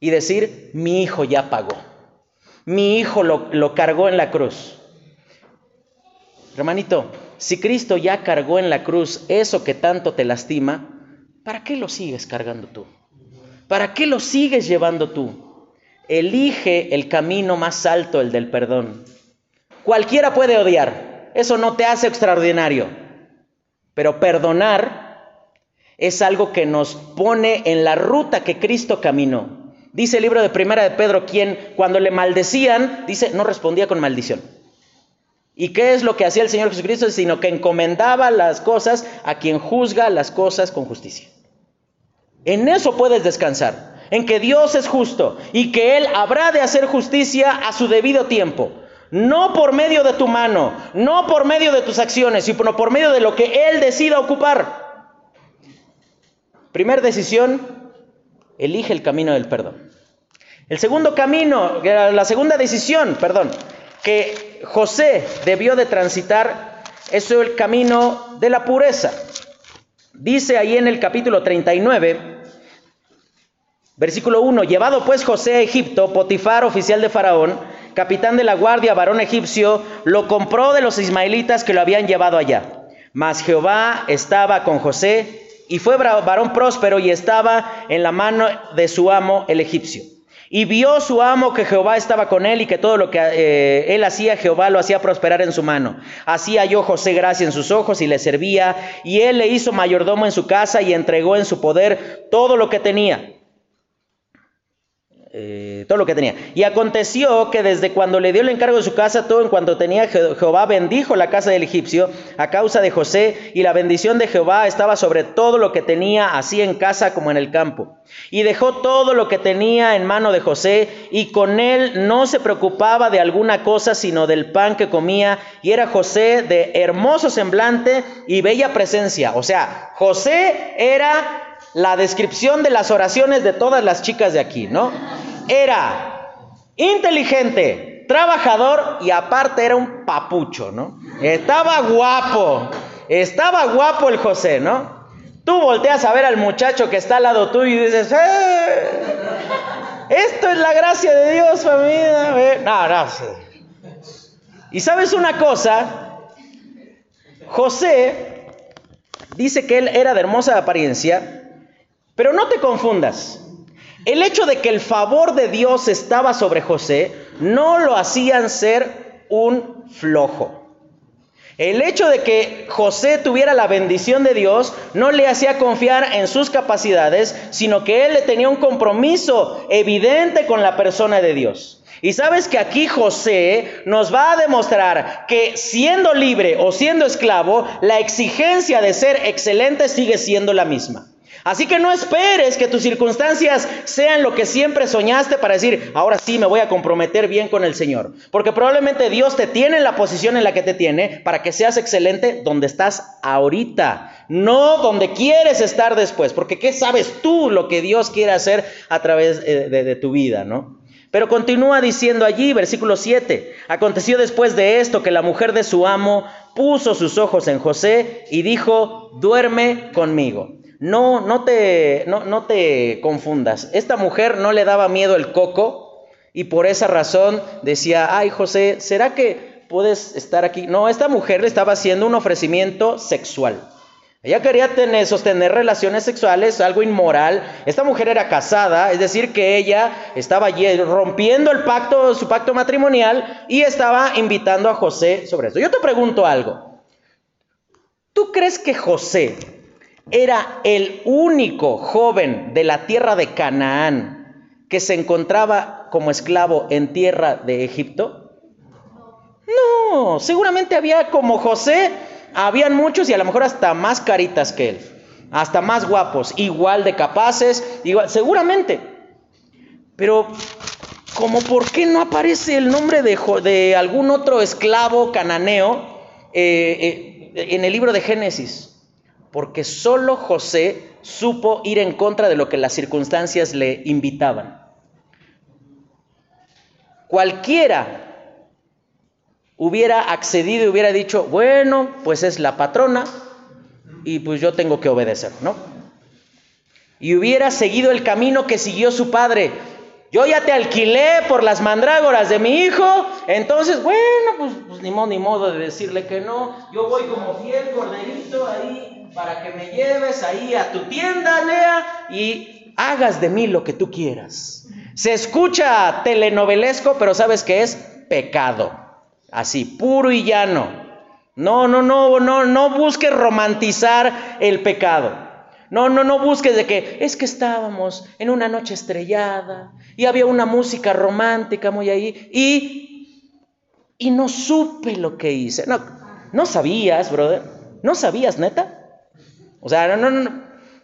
y decir, mi hijo ya pagó, mi hijo lo, cargó en la cruz. Hermanito, si Cristo ya cargó en la cruz eso que tanto te lastima, ¿para qué lo sigues cargando tú? ¿Para qué lo sigues llevando tú? Elige el camino más alto, el del perdón. Cualquiera puede odiar, eso no te hace extraordinario, pero perdonar es algo que nos pone en la ruta que Cristo caminó. Dice el libro de Primera de Pedro, quien cuando le maldecían, dice, no respondía con maldición. ¿Y qué es lo que hacía el Señor Jesucristo? Sino que encomendaba las cosas a quien juzga las cosas con justicia. En eso puedes descansar, en que Dios es justo y que Él habrá de hacer justicia a su debido tiempo. No por medio de tu mano, no por medio de tus acciones, sino por medio de lo que Él decida ocupar. Primer decisión, elige el camino del perdón. El segundo camino, la segunda decisión, perdón, que José debió de transitar es el camino de la pureza. Dice ahí en el capítulo 39, versículo 1, llevado pues José a Egipto, Potifar, oficial de Faraón, capitán de la guardia, varón egipcio, lo compró de los ismaelitas que lo habían llevado allá. Mas Jehová estaba con José y fue varón próspero y estaba en la mano de su amo el egipcio. Y vio su amo que Jehová estaba con él y que todo lo que eh, él hacía, Jehová lo hacía prosperar en su mano. Así halló José gracia en sus ojos y le servía. Y él le hizo mayordomo en su casa y entregó en su poder todo lo que tenía. Eh, todo lo que tenía. Y aconteció que desde cuando le dio el encargo de su casa, todo en cuanto tenía, Jehová bendijo la casa del egipcio a causa de José, y la bendición de Jehová estaba sobre todo lo que tenía, así en casa como en el campo. Y dejó todo lo que tenía en mano de José, y con él no se preocupaba de alguna cosa, sino del pan que comía, y era José de hermoso semblante y bella presencia. O sea, José era la descripción de las oraciones de todas las chicas de aquí, ¿no? Era inteligente, trabajador y aparte era un papucho, ¿no? Estaba guapo, estaba guapo el José, ¿no? Tú volteas a ver al muchacho que está al lado tuyo y dices, ¡eh! Esto es la gracia de Dios, familia. No, no. Y sabes una cosa, José dice que él era de hermosa apariencia, pero no te confundas. El hecho de que el favor de Dios estaba sobre José no lo hacían ser un flojo. El hecho de que José tuviera la bendición de Dios no le hacía confiar en sus capacidades, sino que él tenía un compromiso evidente con la persona de Dios. Y sabes que aquí José nos va a demostrar que siendo libre o siendo esclavo, la exigencia de ser excelente sigue siendo la misma. Así que no esperes que tus circunstancias sean lo que siempre soñaste para decir, ahora sí me voy a comprometer bien con el Señor. Porque probablemente Dios te tiene en la posición en la que te tiene para que seas excelente donde estás ahorita, no donde quieres estar después. Porque ¿qué sabes tú lo que Dios quiere hacer a través eh, de, de tu vida, no? Pero continúa diciendo allí, versículo 7, aconteció después de esto que la mujer de su amo puso sus ojos en José y dijo, duerme conmigo. No, no te, no, no te confundas. Esta mujer no le daba miedo el coco y por esa razón decía, ay José, ¿será que puedes estar aquí? No, esta mujer le estaba haciendo un ofrecimiento sexual. Ella quería tener, sostener relaciones sexuales, algo inmoral. Esta mujer era casada, es decir, que ella estaba rompiendo el pacto, su pacto matrimonial y estaba invitando a José sobre eso. Yo te pregunto algo. ¿Tú crees que José era el único joven de la tierra de Canaán que se encontraba como esclavo en tierra de Egipto? No, seguramente había como José, habían muchos y a lo mejor hasta más caritas que él, hasta más guapos, igual de capaces, igual, seguramente. Pero, como por qué no aparece el nombre de, algún otro esclavo cananeo eh, eh, en el libro de Génesis? Porque solo José supo ir en contra de lo que las circunstancias le invitaban. Cualquiera hubiera accedido y hubiera dicho, bueno, pues es la patrona y pues yo tengo que obedecer, ¿no? Y hubiera seguido el camino que siguió su padre. Yo ya te alquilé por las mandrágoras de mi hijo, entonces, bueno, pues, pues ni modo ni modo de decirle que no. Yo voy como fiel corderito ahí para que me lleves ahí a tu tienda, Lea, y hagas de mí lo que tú quieras. Se escucha telenovelesco, pero ¿sabes qué es? Pecado. Así, puro y llano. No, no, no, no, no busques romantizar el pecado. No, no, no busques de que es que estábamos en una noche estrellada y había una música romántica muy ahí y y no supe lo que hice. No, no sabías, brother. ¿No sabías, neta? O sea, no, no,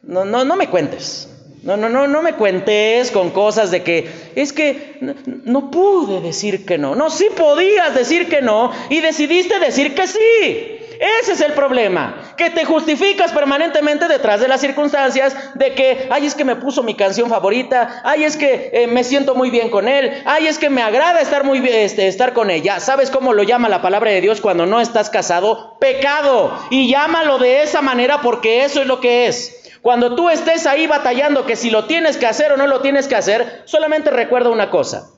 no, no, no me cuentes. No, no, no, no me cuentes con cosas de que es que no, no, pude decir que no. No, sí podías decir que no y decidiste decir que sí. Ese es el problema, que te justificas permanentemente detrás de las circunstancias de que, ay, es que me puso mi canción favorita, ay, es que eh, me siento muy bien con él, ay, es que me agrada estar muy bien, este, estar con ella. ¿Sabes cómo lo llama la palabra de Dios cuando no estás casado? Pecado. Y llámalo de esa manera porque eso es lo que es. Cuando tú estés ahí batallando que si lo tienes que hacer o no lo tienes que hacer, solamente recuerda una cosa.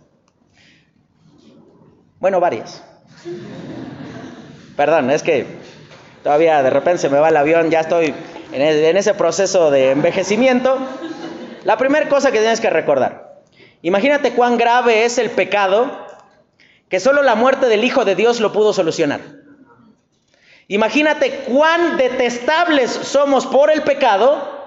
Bueno, varias. Perdón, es que todavía de repente se me va el avión, ya estoy en, ese proceso de envejecimiento. La primera cosa que tienes que recordar, imagínate cuán grave es el pecado que solo la muerte del Hijo de Dios lo pudo solucionar. Imagínate cuán detestables somos por el pecado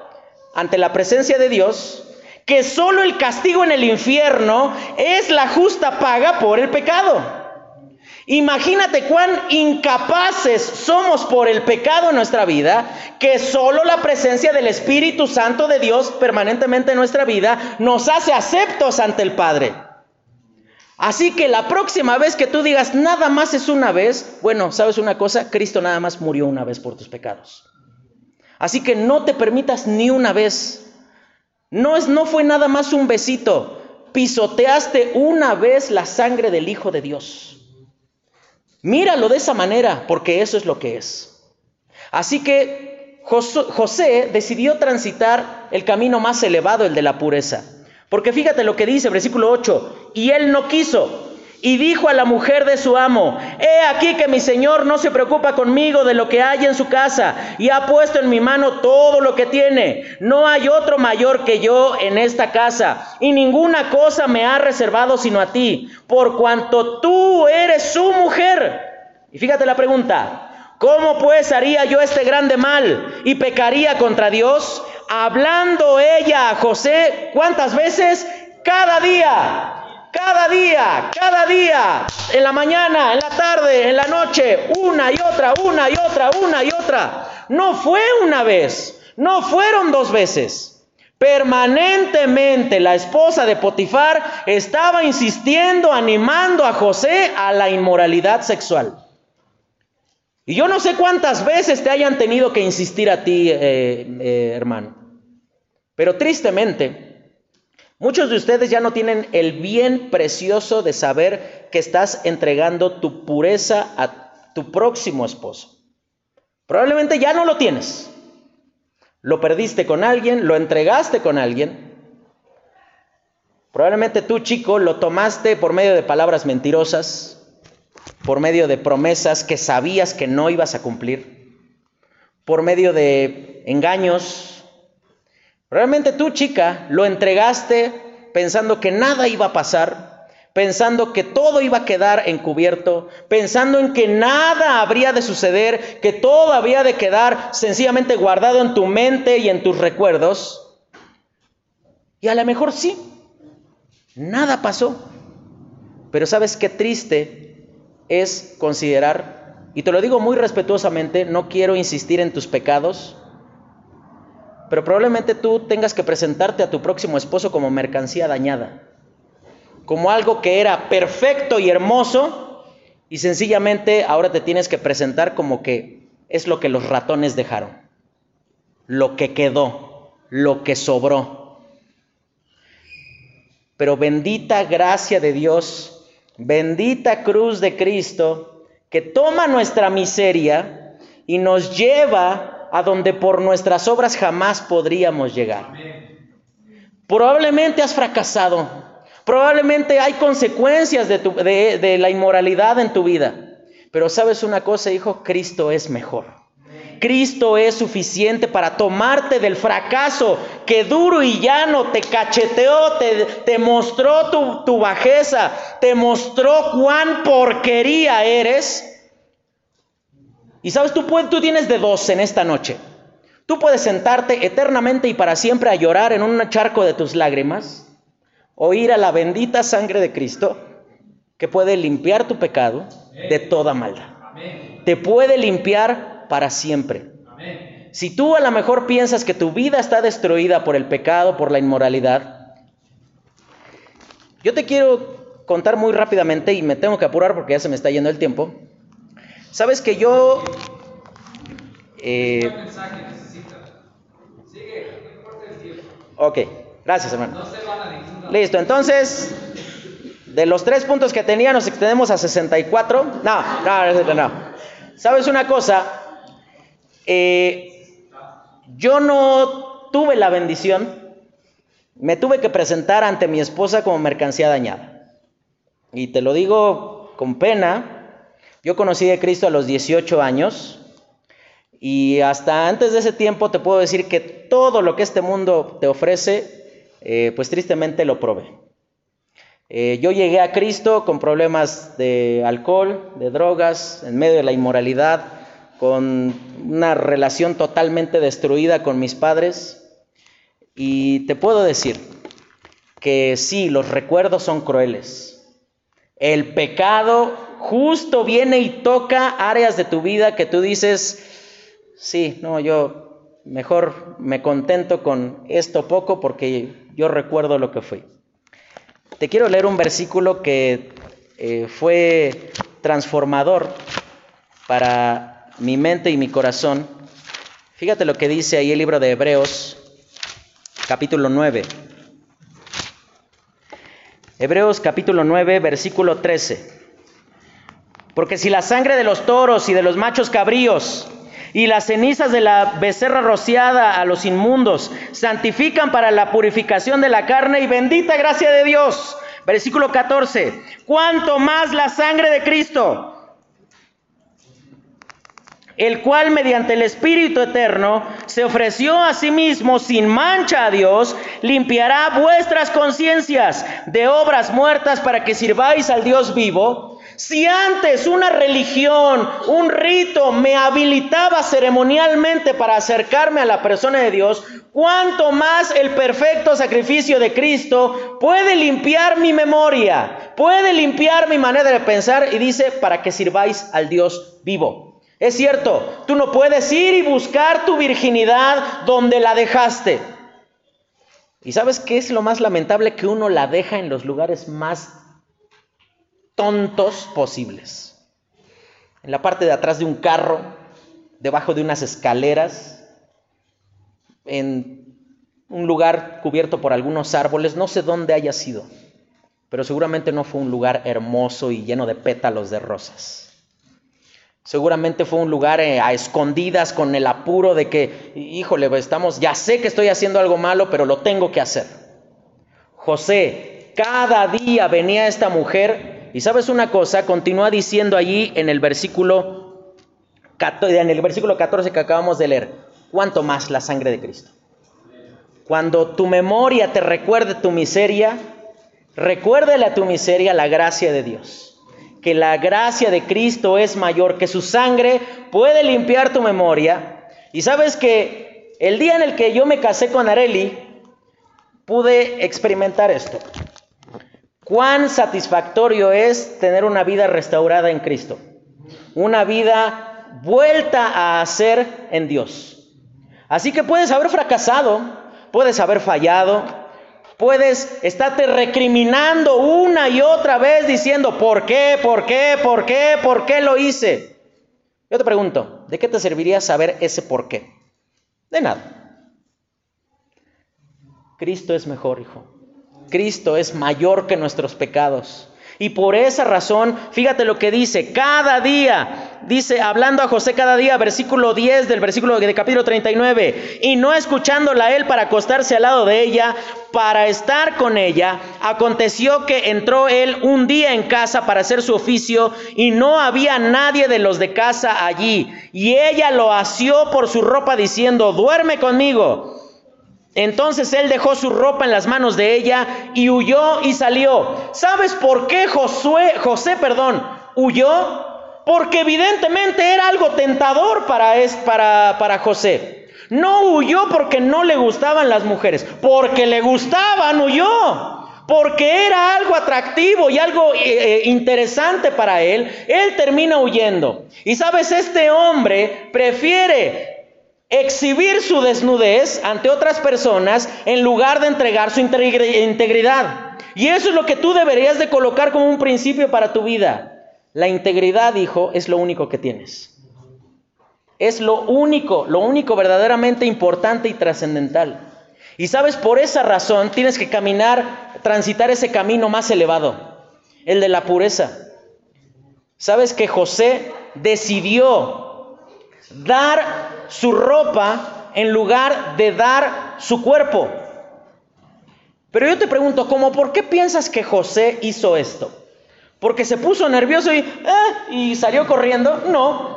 ante la presencia de Dios, que solo el castigo en el infierno es la justa paga por el pecado. Imagínate cuán incapaces somos por el pecado en nuestra vida, que solo la presencia del Espíritu Santo de Dios permanentemente en nuestra vida nos hace aceptos ante el Padre. Así que la próxima vez que tú digas nada más es una vez, bueno, ¿sabes una cosa? Cristo nada más murió una vez por tus pecados. Así que no te permitas ni una vez. No es no fue nada más un besito. Pisoteaste una vez la sangre del Hijo de Dios. Míralo de esa manera, porque eso es lo que es. Así que José decidió transitar el camino más elevado, el de la pureza. Porque fíjate lo que dice, versículo 8, y él no quiso, y dijo a la mujer de su amo, he aquí que mi señor no se preocupa conmigo de lo que hay en su casa, y ha puesto en mi mano todo lo que tiene. No hay otro mayor que yo en esta casa, y ninguna cosa me ha reservado sino a ti, por cuanto tú eres su mujer. Y fíjate la pregunta, ¿cómo pues haría yo este grande mal y pecaría contra Dios? Hablando ella a José, ¿cuántas veces? Cada día cada día, cada día, en la mañana, en la tarde, en la noche, una y otra, una y otra, una y otra. No fue una vez, no fueron dos veces. Permanentemente la esposa de Potifar estaba insistiendo, animando a José a la inmoralidad sexual. Y yo no sé cuántas veces te hayan tenido que insistir a ti, eh, eh, hermano. Pero tristemente, Muchos de ustedes ya no tienen el bien precioso de saber que estás entregando tu pureza a tu próximo esposo. Probablemente ya no lo tienes. Lo perdiste con alguien, lo entregaste con alguien. Probablemente tú, chico, lo tomaste por medio de palabras mentirosas, por medio de promesas que sabías que no ibas a cumplir, por medio de engaños, Realmente tú, chica, lo entregaste pensando que nada iba a pasar, pensando que todo iba a quedar encubierto, pensando en que nada habría de suceder, que todo había de quedar sencillamente guardado en tu mente y en tus recuerdos. Y a lo mejor sí, nada pasó. Pero sabes qué triste es considerar, y te lo digo muy respetuosamente, no quiero insistir en tus pecados, pero probablemente tú tengas que presentarte a tu próximo esposo como mercancía dañada, como algo que era perfecto y hermoso y sencillamente ahora te tienes que presentar como que es lo que los ratones dejaron, lo que quedó, lo que sobró. Pero bendita gracia de Dios, bendita cruz de Cristo, que toma nuestra miseria y nos lleva a donde por nuestras obras jamás podríamos llegar. Probablemente has fracasado, probablemente hay consecuencias de, la inmoralidad en tu vida, pero sabes una cosa, hijo, Cristo es mejor. Cristo es suficiente para tomarte del fracaso que duro y llano te cacheteó, te, te mostró tu, tu bajeza, te mostró cuán porquería eres y sabes, tú, tú tienes de dos en esta noche. Tú puedes sentarte eternamente y para siempre a llorar en un charco de tus lágrimas, o ir a la bendita sangre de Cristo que puede limpiar tu pecado de toda maldad. Te puede limpiar para siempre. Si tú a lo mejor piensas que tu vida está destruida por el pecado, por la inmoralidad, yo te quiero contar muy rápidamente y me tengo que apurar porque ya se me está yendo el tiempo. Sabes que yo... Eh, ok, gracias hermano. Listo, entonces, de los tres puntos que tenía nos extendemos a 64. No, no, no. ¿Sabes una cosa? Eh, yo no tuve la bendición, me tuve que presentar ante mi esposa como mercancía dañada. Y te lo digo con pena, yo conocí a Cristo a los 18 años y hasta antes de ese tiempo te puedo decir que todo lo que este mundo te ofrece, eh, pues tristemente lo probé. Eh, yo llegué a Cristo con problemas de alcohol, de drogas, en medio de la inmoralidad, con una relación totalmente destruida con mis padres. Y te puedo decir que sí, los recuerdos son crueles. El pecado justo viene y toca áreas de tu vida que tú dices, sí, no, yo mejor me contento con esto poco porque yo recuerdo lo que fui. Te quiero leer un versículo que eh, fue transformador para mi mente y mi corazón. Fíjate lo que dice ahí el libro de Hebreos, capítulo 9. Hebreos capítulo 9, versículo 13. Porque si la sangre de los toros y de los machos cabríos y las cenizas de la becerra rociada a los inmundos santifican para la purificación de la carne y bendita gracia de Dios. Versículo 14. Cuanto más la sangre de Cristo el cual mediante el Espíritu Eterno se ofreció a sí mismo sin mancha a Dios, limpiará vuestras conciencias de obras muertas para que sirváis al Dios vivo. Si antes una religión, un rito me habilitaba ceremonialmente para acercarme a la persona de Dios, cuánto más el perfecto sacrificio de Cristo puede limpiar mi memoria, puede limpiar mi manera de pensar y dice para que sirváis al Dios vivo. Es cierto, tú no puedes ir y buscar tu virginidad donde la dejaste. ¿Y sabes qué es lo más lamentable? Que uno la deja en los lugares más tontos posibles. En la parte de atrás de un carro, debajo de unas escaleras, en un lugar cubierto por algunos árboles, no sé dónde haya sido, pero seguramente no fue un lugar hermoso y lleno de pétalos de rosas. Seguramente fue un lugar eh, a escondidas con el apuro de que, híjole, estamos, ya sé que estoy haciendo algo malo, pero lo tengo que hacer. José, cada día venía esta mujer y sabes una cosa, continúa diciendo allí en el versículo en el versículo 14 que acabamos de leer, ¿cuánto más la sangre de Cristo? Cuando tu memoria te recuerde tu miseria, recuérdale a tu miseria la gracia de Dios que la gracia de Cristo es mayor, que su sangre puede limpiar tu memoria. Y sabes que el día en el que yo me casé con Areli, pude experimentar esto. Cuán satisfactorio es tener una vida restaurada en Cristo. Una vida vuelta a hacer en Dios. Así que puedes haber fracasado, puedes haber fallado, Puedes estarte recriminando una y otra vez diciendo, ¿por qué? ¿Por qué? ¿Por qué? ¿Por qué lo hice? Yo te pregunto, ¿de qué te serviría saber ese por qué? De nada. Cristo es mejor, hijo. Cristo es mayor que nuestros pecados. Y por esa razón, fíjate lo que dice, cada día, dice, hablando a José cada día, versículo 10 del versículo de capítulo 39, y no escuchándola a él para acostarse al lado de ella, para estar con ella, aconteció que entró él un día en casa para hacer su oficio y no había nadie de los de casa allí. Y ella lo asió por su ropa diciendo, duerme conmigo. Entonces él dejó su ropa en las manos de ella y huyó y salió. ¿Sabes por qué José, perdón, huyó? Porque evidentemente era algo tentador para José. No huyó porque no le gustaban las mujeres, porque le gustaban, huyó. porque era algo atractivo y algo eh, eh, interesante para él, él termina huyendo. Y sabes, este hombre prefiere exhibir su desnudez ante otras personas en lugar de entregar su integridad. Y eso es lo que tú deberías de colocar como un principio para tu vida. La integridad, hijo, es lo único que tienes. Es lo único, lo único verdaderamente importante y trascendental. Y sabes, por esa razón tienes que caminar, transitar ese camino más elevado, el de la pureza. Sabes que José decidió dar su ropa en lugar de dar su cuerpo. Pero yo te pregunto, ¿cómo por qué piensas que José hizo esto? ¿Porque se puso nervioso y, eh, y salió corriendo? No,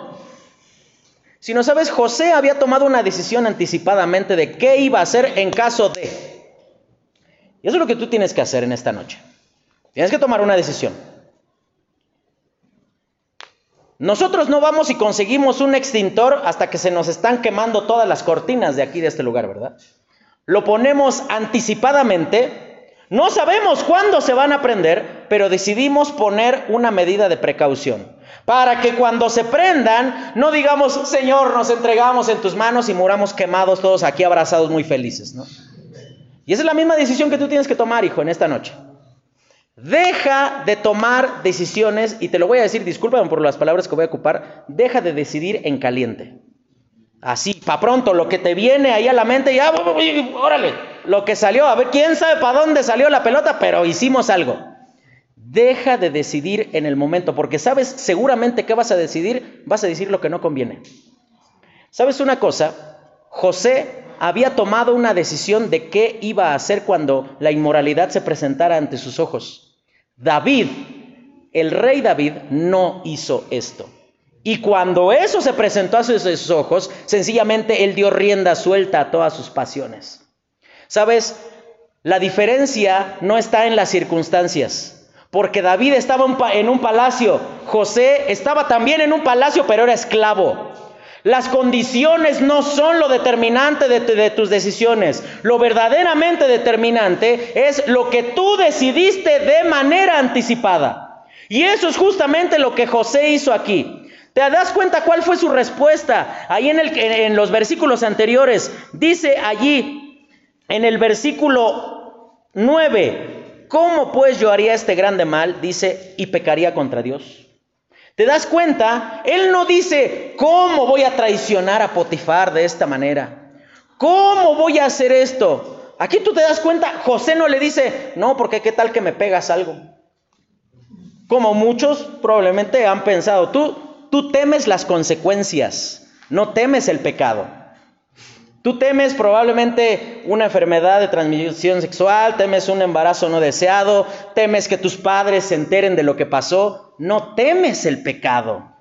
si no sabes, José había tomado una decisión anticipadamente de qué iba a hacer en caso de. Y eso es lo que tú tienes que hacer en esta noche. Tienes que tomar una decisión. Nosotros no vamos y conseguimos un extintor hasta que se nos están quemando todas las cortinas de aquí, de este lugar, ¿verdad? Lo ponemos anticipadamente. No sabemos cuándo se van a prender, pero decidimos poner una medida de precaución para que cuando se prendan no digamos, Señor, nos entregamos en tus manos y muramos quemados todos aquí abrazados muy felices, ¿no? Y esa es la misma decisión que tú tienes que tomar, hijo, en esta noche. Deja de tomar decisiones, y te lo voy a decir, discúlpame por las palabras que voy a ocupar, deja de decidir en caliente. Así, para pronto, lo que te viene ahí a la mente, ya, órale, lo que salió, a ver, quién sabe para dónde salió la pelota, pero hicimos algo. Deja de decidir en el momento, porque sabes seguramente qué vas a decidir, vas a decir lo que no conviene. ¿Sabes una cosa? José había tomado una decisión de qué iba a hacer cuando la inmoralidad se presentara ante sus ojos. David, el rey David, no hizo esto. Y cuando eso se presentó a sus ojos, sencillamente él dio rienda suelta a todas sus pasiones. ¿Sabes? La diferencia no está en las circunstancias. Porque David estaba en un palacio, José estaba también en un palacio, pero era esclavo. Las condiciones no son lo determinante de, tus decisiones. Lo verdaderamente determinante es lo que tú decidiste de manera anticipada. Y eso es justamente lo que José hizo aquí. ¿Te das cuenta cuál fue su respuesta? Ahí en, el, en los versículos anteriores, dice allí, en el versículo 9, ¿Cómo pues yo haría este grande mal? Dice, y pecaría contra Dios. ¿Te das cuenta? Él no dice, ¿cómo voy a traicionar a Potifar de esta manera? ¿Cómo voy a hacer esto? Aquí tú te das cuenta, José no le dice, no, porque qué tal que me pegas algo. Como muchos probablemente han pensado, tú, tú temes las consecuencias, no temes el pecado. Tú temes probablemente una enfermedad de transmisión sexual, temes un embarazo no deseado, temes que tus padres se enteren de lo que pasó. No temes el pecado.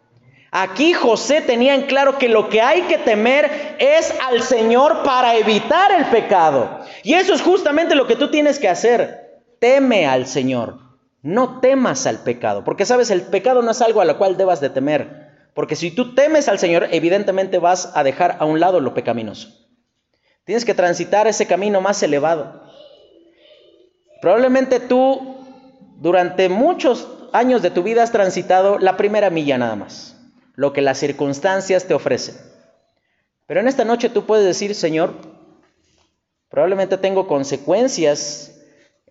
Aquí José tenía en claro que lo que hay que temer es al Señor para evitar el pecado. Y eso es justamente lo que tú tienes que hacer. Teme al Señor. No temas al pecado. Porque sabes, el pecado no es algo a lo cual debas de temer. Porque si tú temes al Señor, evidentemente vas a dejar a un lado lo pecaminoso. Tienes que transitar ese camino más elevado. Probablemente tú durante muchos años de tu vida has transitado la primera milla nada más, lo que las circunstancias te ofrecen. Pero en esta noche tú puedes decir, Señor, probablemente tengo consecuencias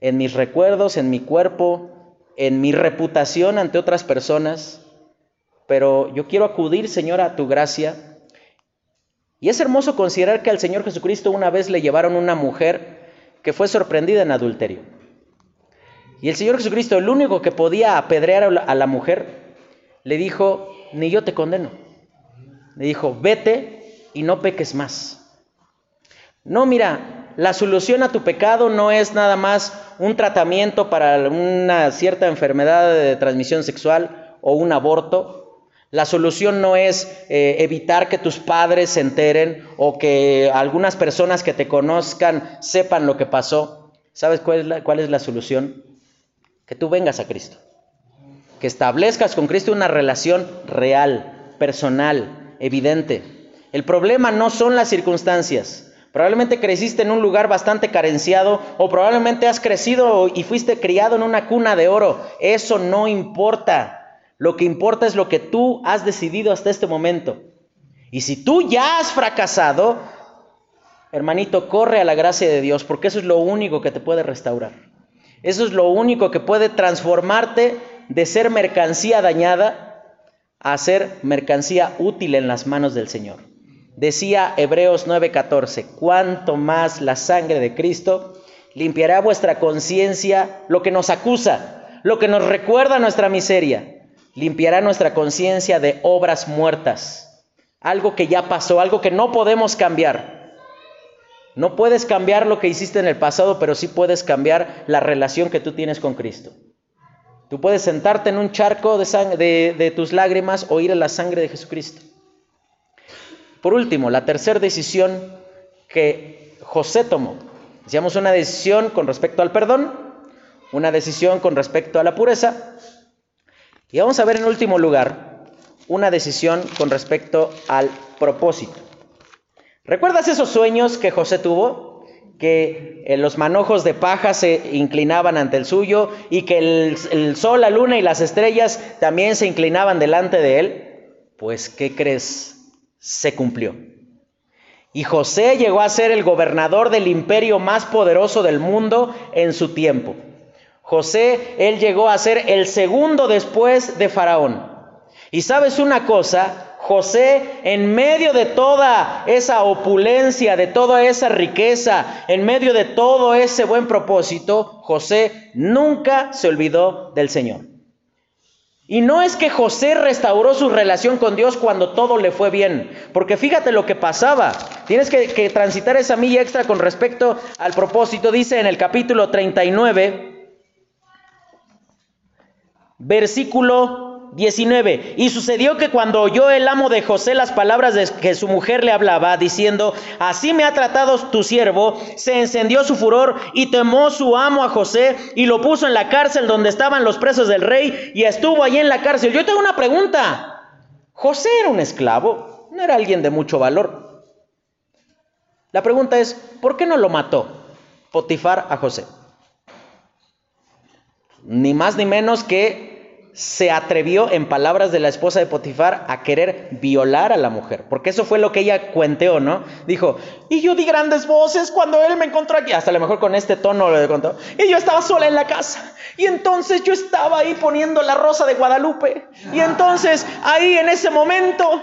en mis recuerdos, en mi cuerpo, en mi reputación ante otras personas, pero yo quiero acudir, Señor, a tu gracia y es hermoso considerar que al Señor Jesucristo una vez le llevaron una mujer que fue sorprendida en adulterio. Y el Señor Jesucristo, el único que podía apedrear a la mujer, le dijo, ni yo te condeno. Le dijo, vete y no peques más. No, mira, la solución a tu pecado no es nada más un tratamiento para una cierta enfermedad de transmisión sexual o un aborto. La solución no es eh, evitar que tus padres se enteren o que algunas personas que te conozcan sepan lo que pasó. ¿Sabes cuál es la, cuál es la solución? Que tú vengas a Cristo. Que establezcas con Cristo una relación real, personal, evidente. El problema no son las circunstancias. Probablemente creciste en un lugar bastante carenciado o probablemente has crecido y fuiste criado en una cuna de oro. Eso no importa. Lo que importa es lo que tú has decidido hasta este momento. Y si tú ya has fracasado, hermanito, corre a la gracia de Dios porque eso es lo único que te puede restaurar. Eso es lo único que puede transformarte de ser mercancía dañada a ser mercancía útil en las manos del Señor. Decía Hebreos 9:14, cuanto más la sangre de Cristo limpiará vuestra conciencia, lo que nos acusa, lo que nos recuerda nuestra miseria, limpiará nuestra conciencia de obras muertas, algo que ya pasó, algo que no podemos cambiar. No puedes cambiar lo que hiciste en el pasado, pero sí puedes cambiar la relación que tú tienes con Cristo. Tú puedes sentarte en un charco de, tus lágrimas o ir a la sangre de Jesucristo. Por último, la tercera decisión que José tomó. Decíamos una decisión con respecto al perdón, una decisión con respecto a la pureza. Y vamos a ver en último lugar una decisión con respecto al propósito. ¿Recuerdas esos sueños que José tuvo? Que eh, los manojos de paja se inclinaban ante el suyo y que el, el sol, la luna y las estrellas también se inclinaban delante de él. Pues, ¿qué crees? se cumplió. Y José llegó a ser el gobernador del imperio más poderoso del mundo en su tiempo. José, él llegó a ser el segundo después de Faraón. Y sabes una cosa, José, en medio de toda esa opulencia, de toda esa riqueza, en medio de todo ese buen propósito, José nunca se olvidó del Señor. Y no es que José restauró su relación con Dios cuando todo le fue bien, porque fíjate lo que pasaba. Tienes que, transitar esa milla extra con respecto al propósito. Dice en el capítulo 39, versículo 19. Y sucedió que cuando oyó el amo de José las palabras de que su mujer le hablaba, diciendo, así me ha tratado tu siervo, se encendió su furor y temó su amo a José y lo puso en la cárcel donde estaban los presos del rey y estuvo allí en la cárcel. Yo tengo una pregunta. José era un esclavo, no era alguien de mucho valor. La pregunta es, ¿por qué no lo mató Potifar a José? Ni más ni menos que se atrevió, en palabras de la esposa de Potifar, a querer violar a la mujer. Porque eso fue lo que ella cuenteó, ¿no? Dijo, y yo di grandes voces cuando él me encontró aquí. Hasta a lo mejor con este tono lo contó. Y yo estaba sola en la casa. Y entonces yo estaba ahí poniendo la rosa de Guadalupe. Y entonces ahí en ese momento,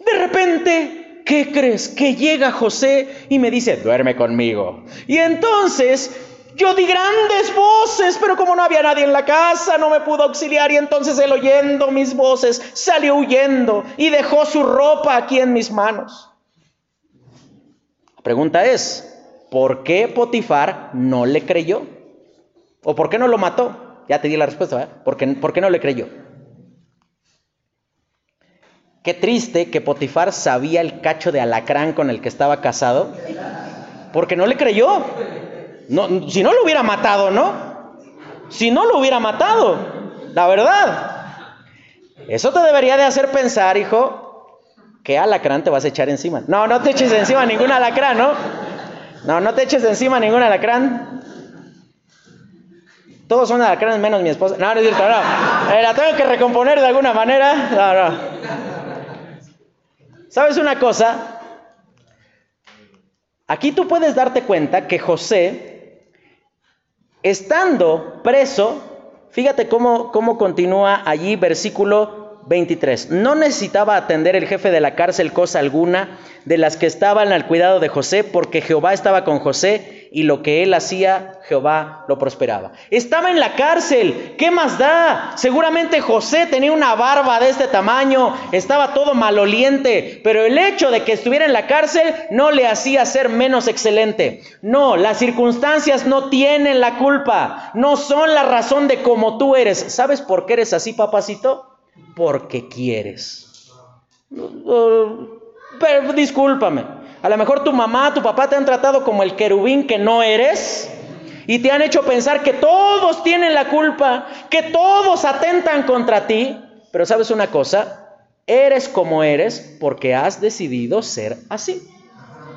de repente, ¿qué crees? Que llega José y me dice, duerme conmigo. Y entonces yo di grandes voces, pero como no había nadie en la casa, no me pudo auxiliar y entonces él oyendo mis voces salió huyendo y dejó su ropa aquí en mis manos. La pregunta es, ¿por qué Potifar no le creyó? ¿O por qué no lo mató? Ya te di la respuesta, ¿verdad? ¿Por qué, ¿Por qué no le creyó? Qué triste que Potifar sabía el cacho de alacrán con el que estaba casado, porque no le creyó. No, si no lo hubiera matado, ¿no? Si no lo hubiera matado, la verdad. Eso te debería de hacer pensar, hijo, que alacrán te vas a echar encima. No, no te eches encima ningún alacrán, ¿no? No, no te eches encima ningún alacrán. Todos son alacranes menos mi esposa. No, no es cierto, no. Eh, la tengo que recomponer de alguna manera. No, no. ¿Sabes una cosa? Aquí tú puedes darte cuenta que José Estando preso, fíjate cómo, cómo continúa allí versículo 23. No necesitaba atender el jefe de la cárcel cosa alguna de las que estaban al cuidado de José, porque Jehová estaba con José y lo que él hacía, Jehová lo prosperaba. Estaba en la cárcel, ¿qué más da? Seguramente José tenía una barba de este tamaño, estaba todo maloliente, pero el hecho de que estuviera en la cárcel no le hacía ser menos excelente. No, las circunstancias no tienen la culpa, no son la razón de cómo tú eres. ¿Sabes por qué eres así, papacito? Porque quieres. Pero discúlpame. A lo mejor tu mamá, tu papá te han tratado como el querubín que no eres y te han hecho pensar que todos tienen la culpa, que todos atentan contra ti. Pero sabes una cosa, eres como eres porque has decidido ser así.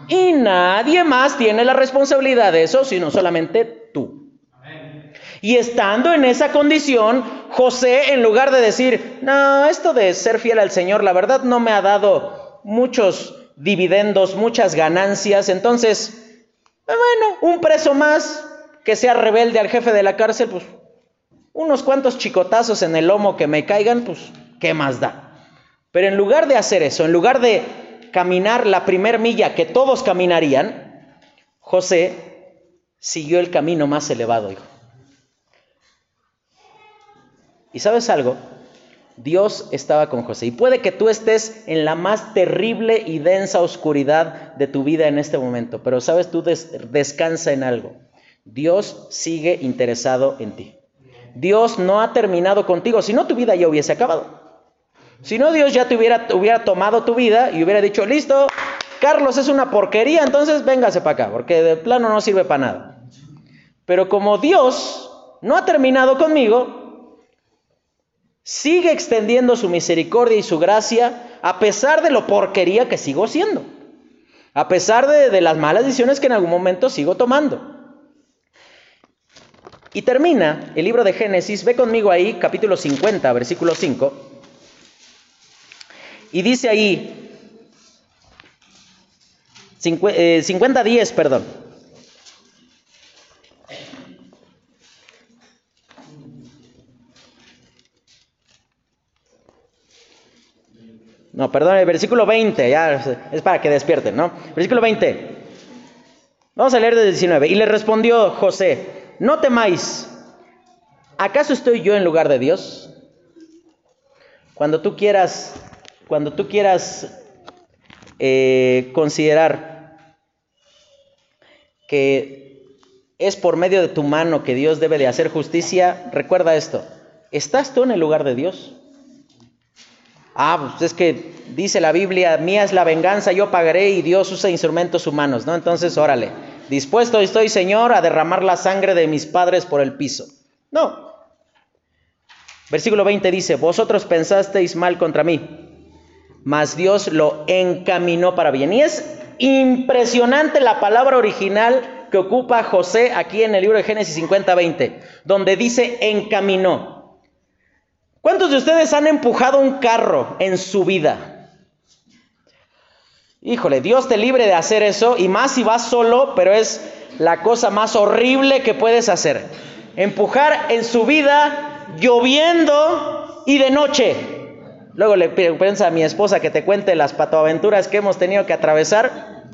Y nadie más tiene la responsabilidad de eso, sino solamente tú. Y estando en esa condición, José, en lugar de decir, no, esto de ser fiel al Señor, la verdad no me ha dado muchos dividendos, muchas ganancias, entonces, eh, bueno, un preso más que sea rebelde al jefe de la cárcel, pues unos cuantos chicotazos en el lomo que me caigan, pues, ¿qué más da? Pero en lugar de hacer eso, en lugar de caminar la primer milla que todos caminarían, José siguió el camino más elevado, hijo. ¿Y sabes algo? Dios estaba con José. Y puede que tú estés en la más terrible y densa oscuridad de tu vida en este momento, pero sabes, tú descansa en algo. Dios sigue interesado en ti. Dios no ha terminado contigo, si no tu vida ya hubiese acabado. Si no, Dios ya te hubiera, hubiera tomado tu vida y hubiera dicho, listo, Carlos es una porquería, entonces véngase para acá, porque de plano no sirve para nada. Pero como Dios no ha terminado conmigo, sigue extendiendo su misericordia y su gracia a pesar de lo porquería que sigo siendo, a pesar de, las malas decisiones que en algún momento sigo tomando. Y termina el libro de Génesis, ve conmigo ahí, capítulo 50, versículo 5. Y dice ahí, 50, 10, eh, perdón. No, perdón, el versículo 20, ya es para que despierten, ¿no? Versículo 20. Vamos a leer desde el 19. Y le respondió José, no temáis, ¿acaso estoy yo en lugar de Dios? Cuando tú quieras cuando tú quieras eh, considerar que es por medio de tu mano que Dios debe de hacer justicia, recuerda esto, ¿estás tú en el lugar de Dios? Ah, pues es que dice la Biblia, mía es la venganza, yo pagaré y Dios usa instrumentos humanos, ¿no? Entonces, órale, dispuesto estoy, Señor, a derramar la sangre de mis padres por el piso. No. Versículo 20 dice, vosotros pensasteis mal contra mí, mas Dios lo encaminó para bien. Y es impresionante la palabra original que ocupa José aquí en el libro de Génesis 50-20, donde dice encaminó. ¿Cuántos de ustedes han empujado un carro en su vida? Híjole, Dios te libre de hacer eso, y más si vas solo, pero es la cosa más horrible que puedes hacer. Empujar en su vida lloviendo y de noche. Luego le piensa a mi esposa que te cuente las patoaventuras que hemos tenido que atravesar.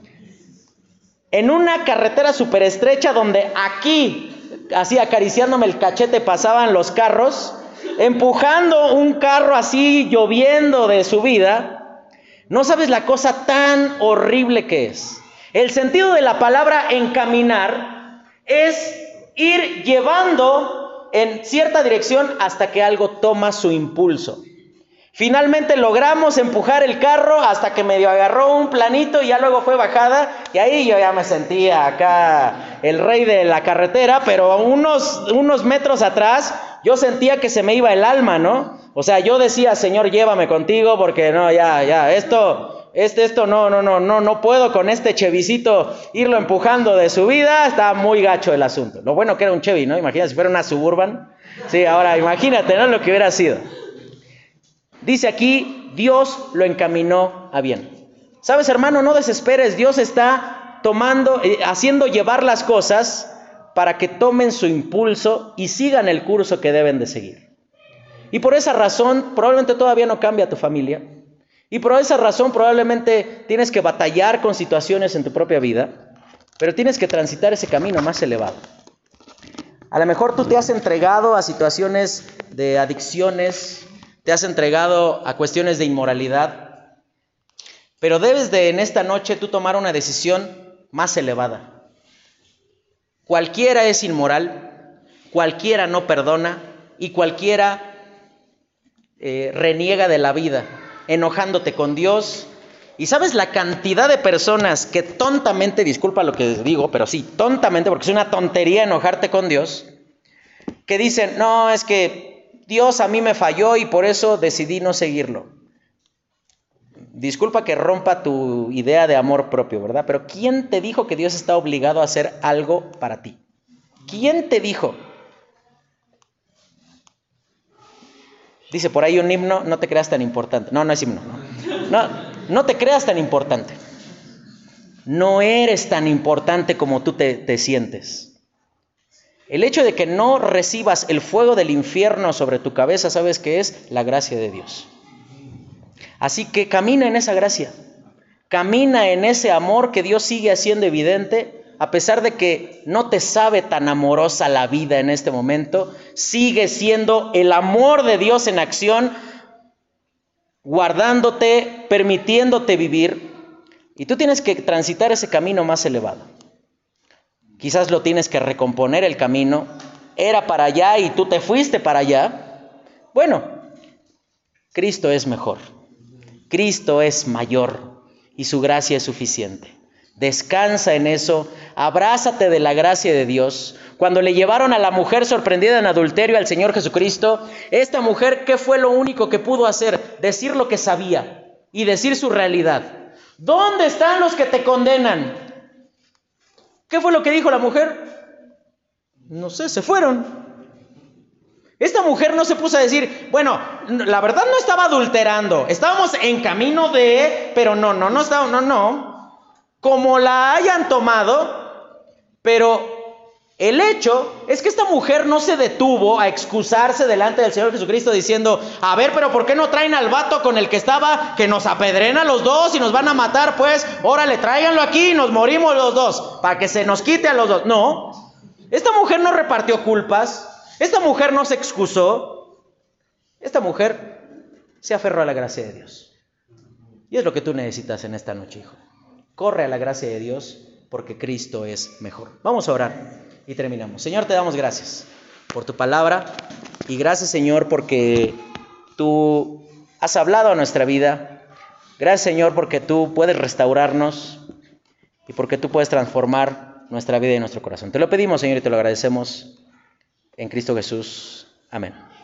En una carretera súper estrecha donde aquí, así acariciándome el cachete, pasaban los carros, empujando un carro así lloviendo de su vida. No sabes la cosa tan horrible que es. El sentido de la palabra encaminar es ir llevando en cierta dirección hasta que algo toma su impulso. Finalmente logramos empujar el carro hasta que medio agarró un planito y ya luego fue bajada y ahí yo ya me sentía acá el rey de la carretera, pero unos, unos metros atrás yo sentía que se me iba el alma, ¿no? O sea, yo decía, Señor, llévame contigo porque no, ya, ya, esto, este, esto no, no, no, no, no puedo con este chevicito irlo empujando de su vida, está muy gacho el asunto. Lo bueno que era un Chevy, ¿no? Imagínate si fuera una Suburban. Sí, ahora imagínate, ¿no? Lo que hubiera sido. Dice aquí, Dios lo encaminó a bien. Sabes, hermano, no desesperes, Dios está tomando, eh, haciendo llevar las cosas para que tomen su impulso y sigan el curso que deben de seguir. Y por esa razón, probablemente todavía no cambia tu familia. Y por esa razón, probablemente tienes que batallar con situaciones en tu propia vida, pero tienes que transitar ese camino más elevado. A lo mejor tú te has entregado a situaciones de adicciones, te has entregado a cuestiones de inmoralidad, pero debes de en esta noche tú tomar una decisión más elevada. Cualquiera es inmoral, cualquiera no perdona y cualquiera eh, reniega de la vida, enojándote con Dios. Y sabes la cantidad de personas que tontamente, disculpa lo que digo, pero sí, tontamente, porque es una tontería enojarte con Dios, que dicen, no, es que Dios a mí me falló y por eso decidí no seguirlo. disculpa que rompa tu idea de amor propio, ¿verdad? Pero ¿quién te dijo que Dios está obligado a hacer algo para ti? ¿Quién te dijo? Dice por ahí un himno, no te creas tan importante. No, no es himno. No, no, te creas tan importante. No eres tan importante como tú te sientes. El hecho de que no recibas el fuego del infierno sobre tu cabeza, ¿sabes qué es? La gracia de Dios. Así que camina en esa gracia. Camina en ese amor que Dios sigue haciendo evidente a pesar de que no te sabe tan amorosa la vida en este momento, sigue siendo el amor de Dios en acción, guardándote, permitiéndote vivir. Y tú tienes que transitar ese camino más elevado. Quizás lo tienes que recomponer el camino. Era para allá y tú te fuiste para allá. Bueno, Cristo es mejor. Cristo es mayor y su gracia es suficiente. Descansa en eso, abrázate de la gracia de Dios. Cuando le llevaron a la mujer sorprendida en adulterio al Señor Jesucristo, esta mujer, ¿qué fue lo único que pudo hacer? Decir lo que sabía y decir su realidad. ¿Dónde están los que te condenan? ¿Qué fue lo que dijo la mujer? No sé, se fueron. Esta mujer no se puso a decir, bueno, la verdad no estaba adulterando, estábamos en camino de, pero no, no, no estaba, no, no como la hayan tomado, pero el hecho es que esta mujer no se detuvo a excusarse delante del Señor Jesucristo diciendo, a ver, pero ¿por qué no traen al vato con el que estaba, que nos apedrena los dos y nos van a matar? Pues, órale, tráiganlo aquí y nos morimos los dos, para que se nos quite a los dos. No, esta mujer no repartió culpas, esta mujer no se excusó, esta mujer se aferró a la gracia de Dios. Y es lo que tú necesitas en esta noche, hijo. Corre a la gracia de Dios porque Cristo es mejor. Vamos a orar y terminamos. Señor, te damos gracias por tu palabra y gracias Señor porque tú has hablado a nuestra vida. Gracias Señor porque tú puedes restaurarnos y porque tú puedes transformar nuestra vida y nuestro corazón. Te lo pedimos Señor y te lo agradecemos en Cristo Jesús. Amén.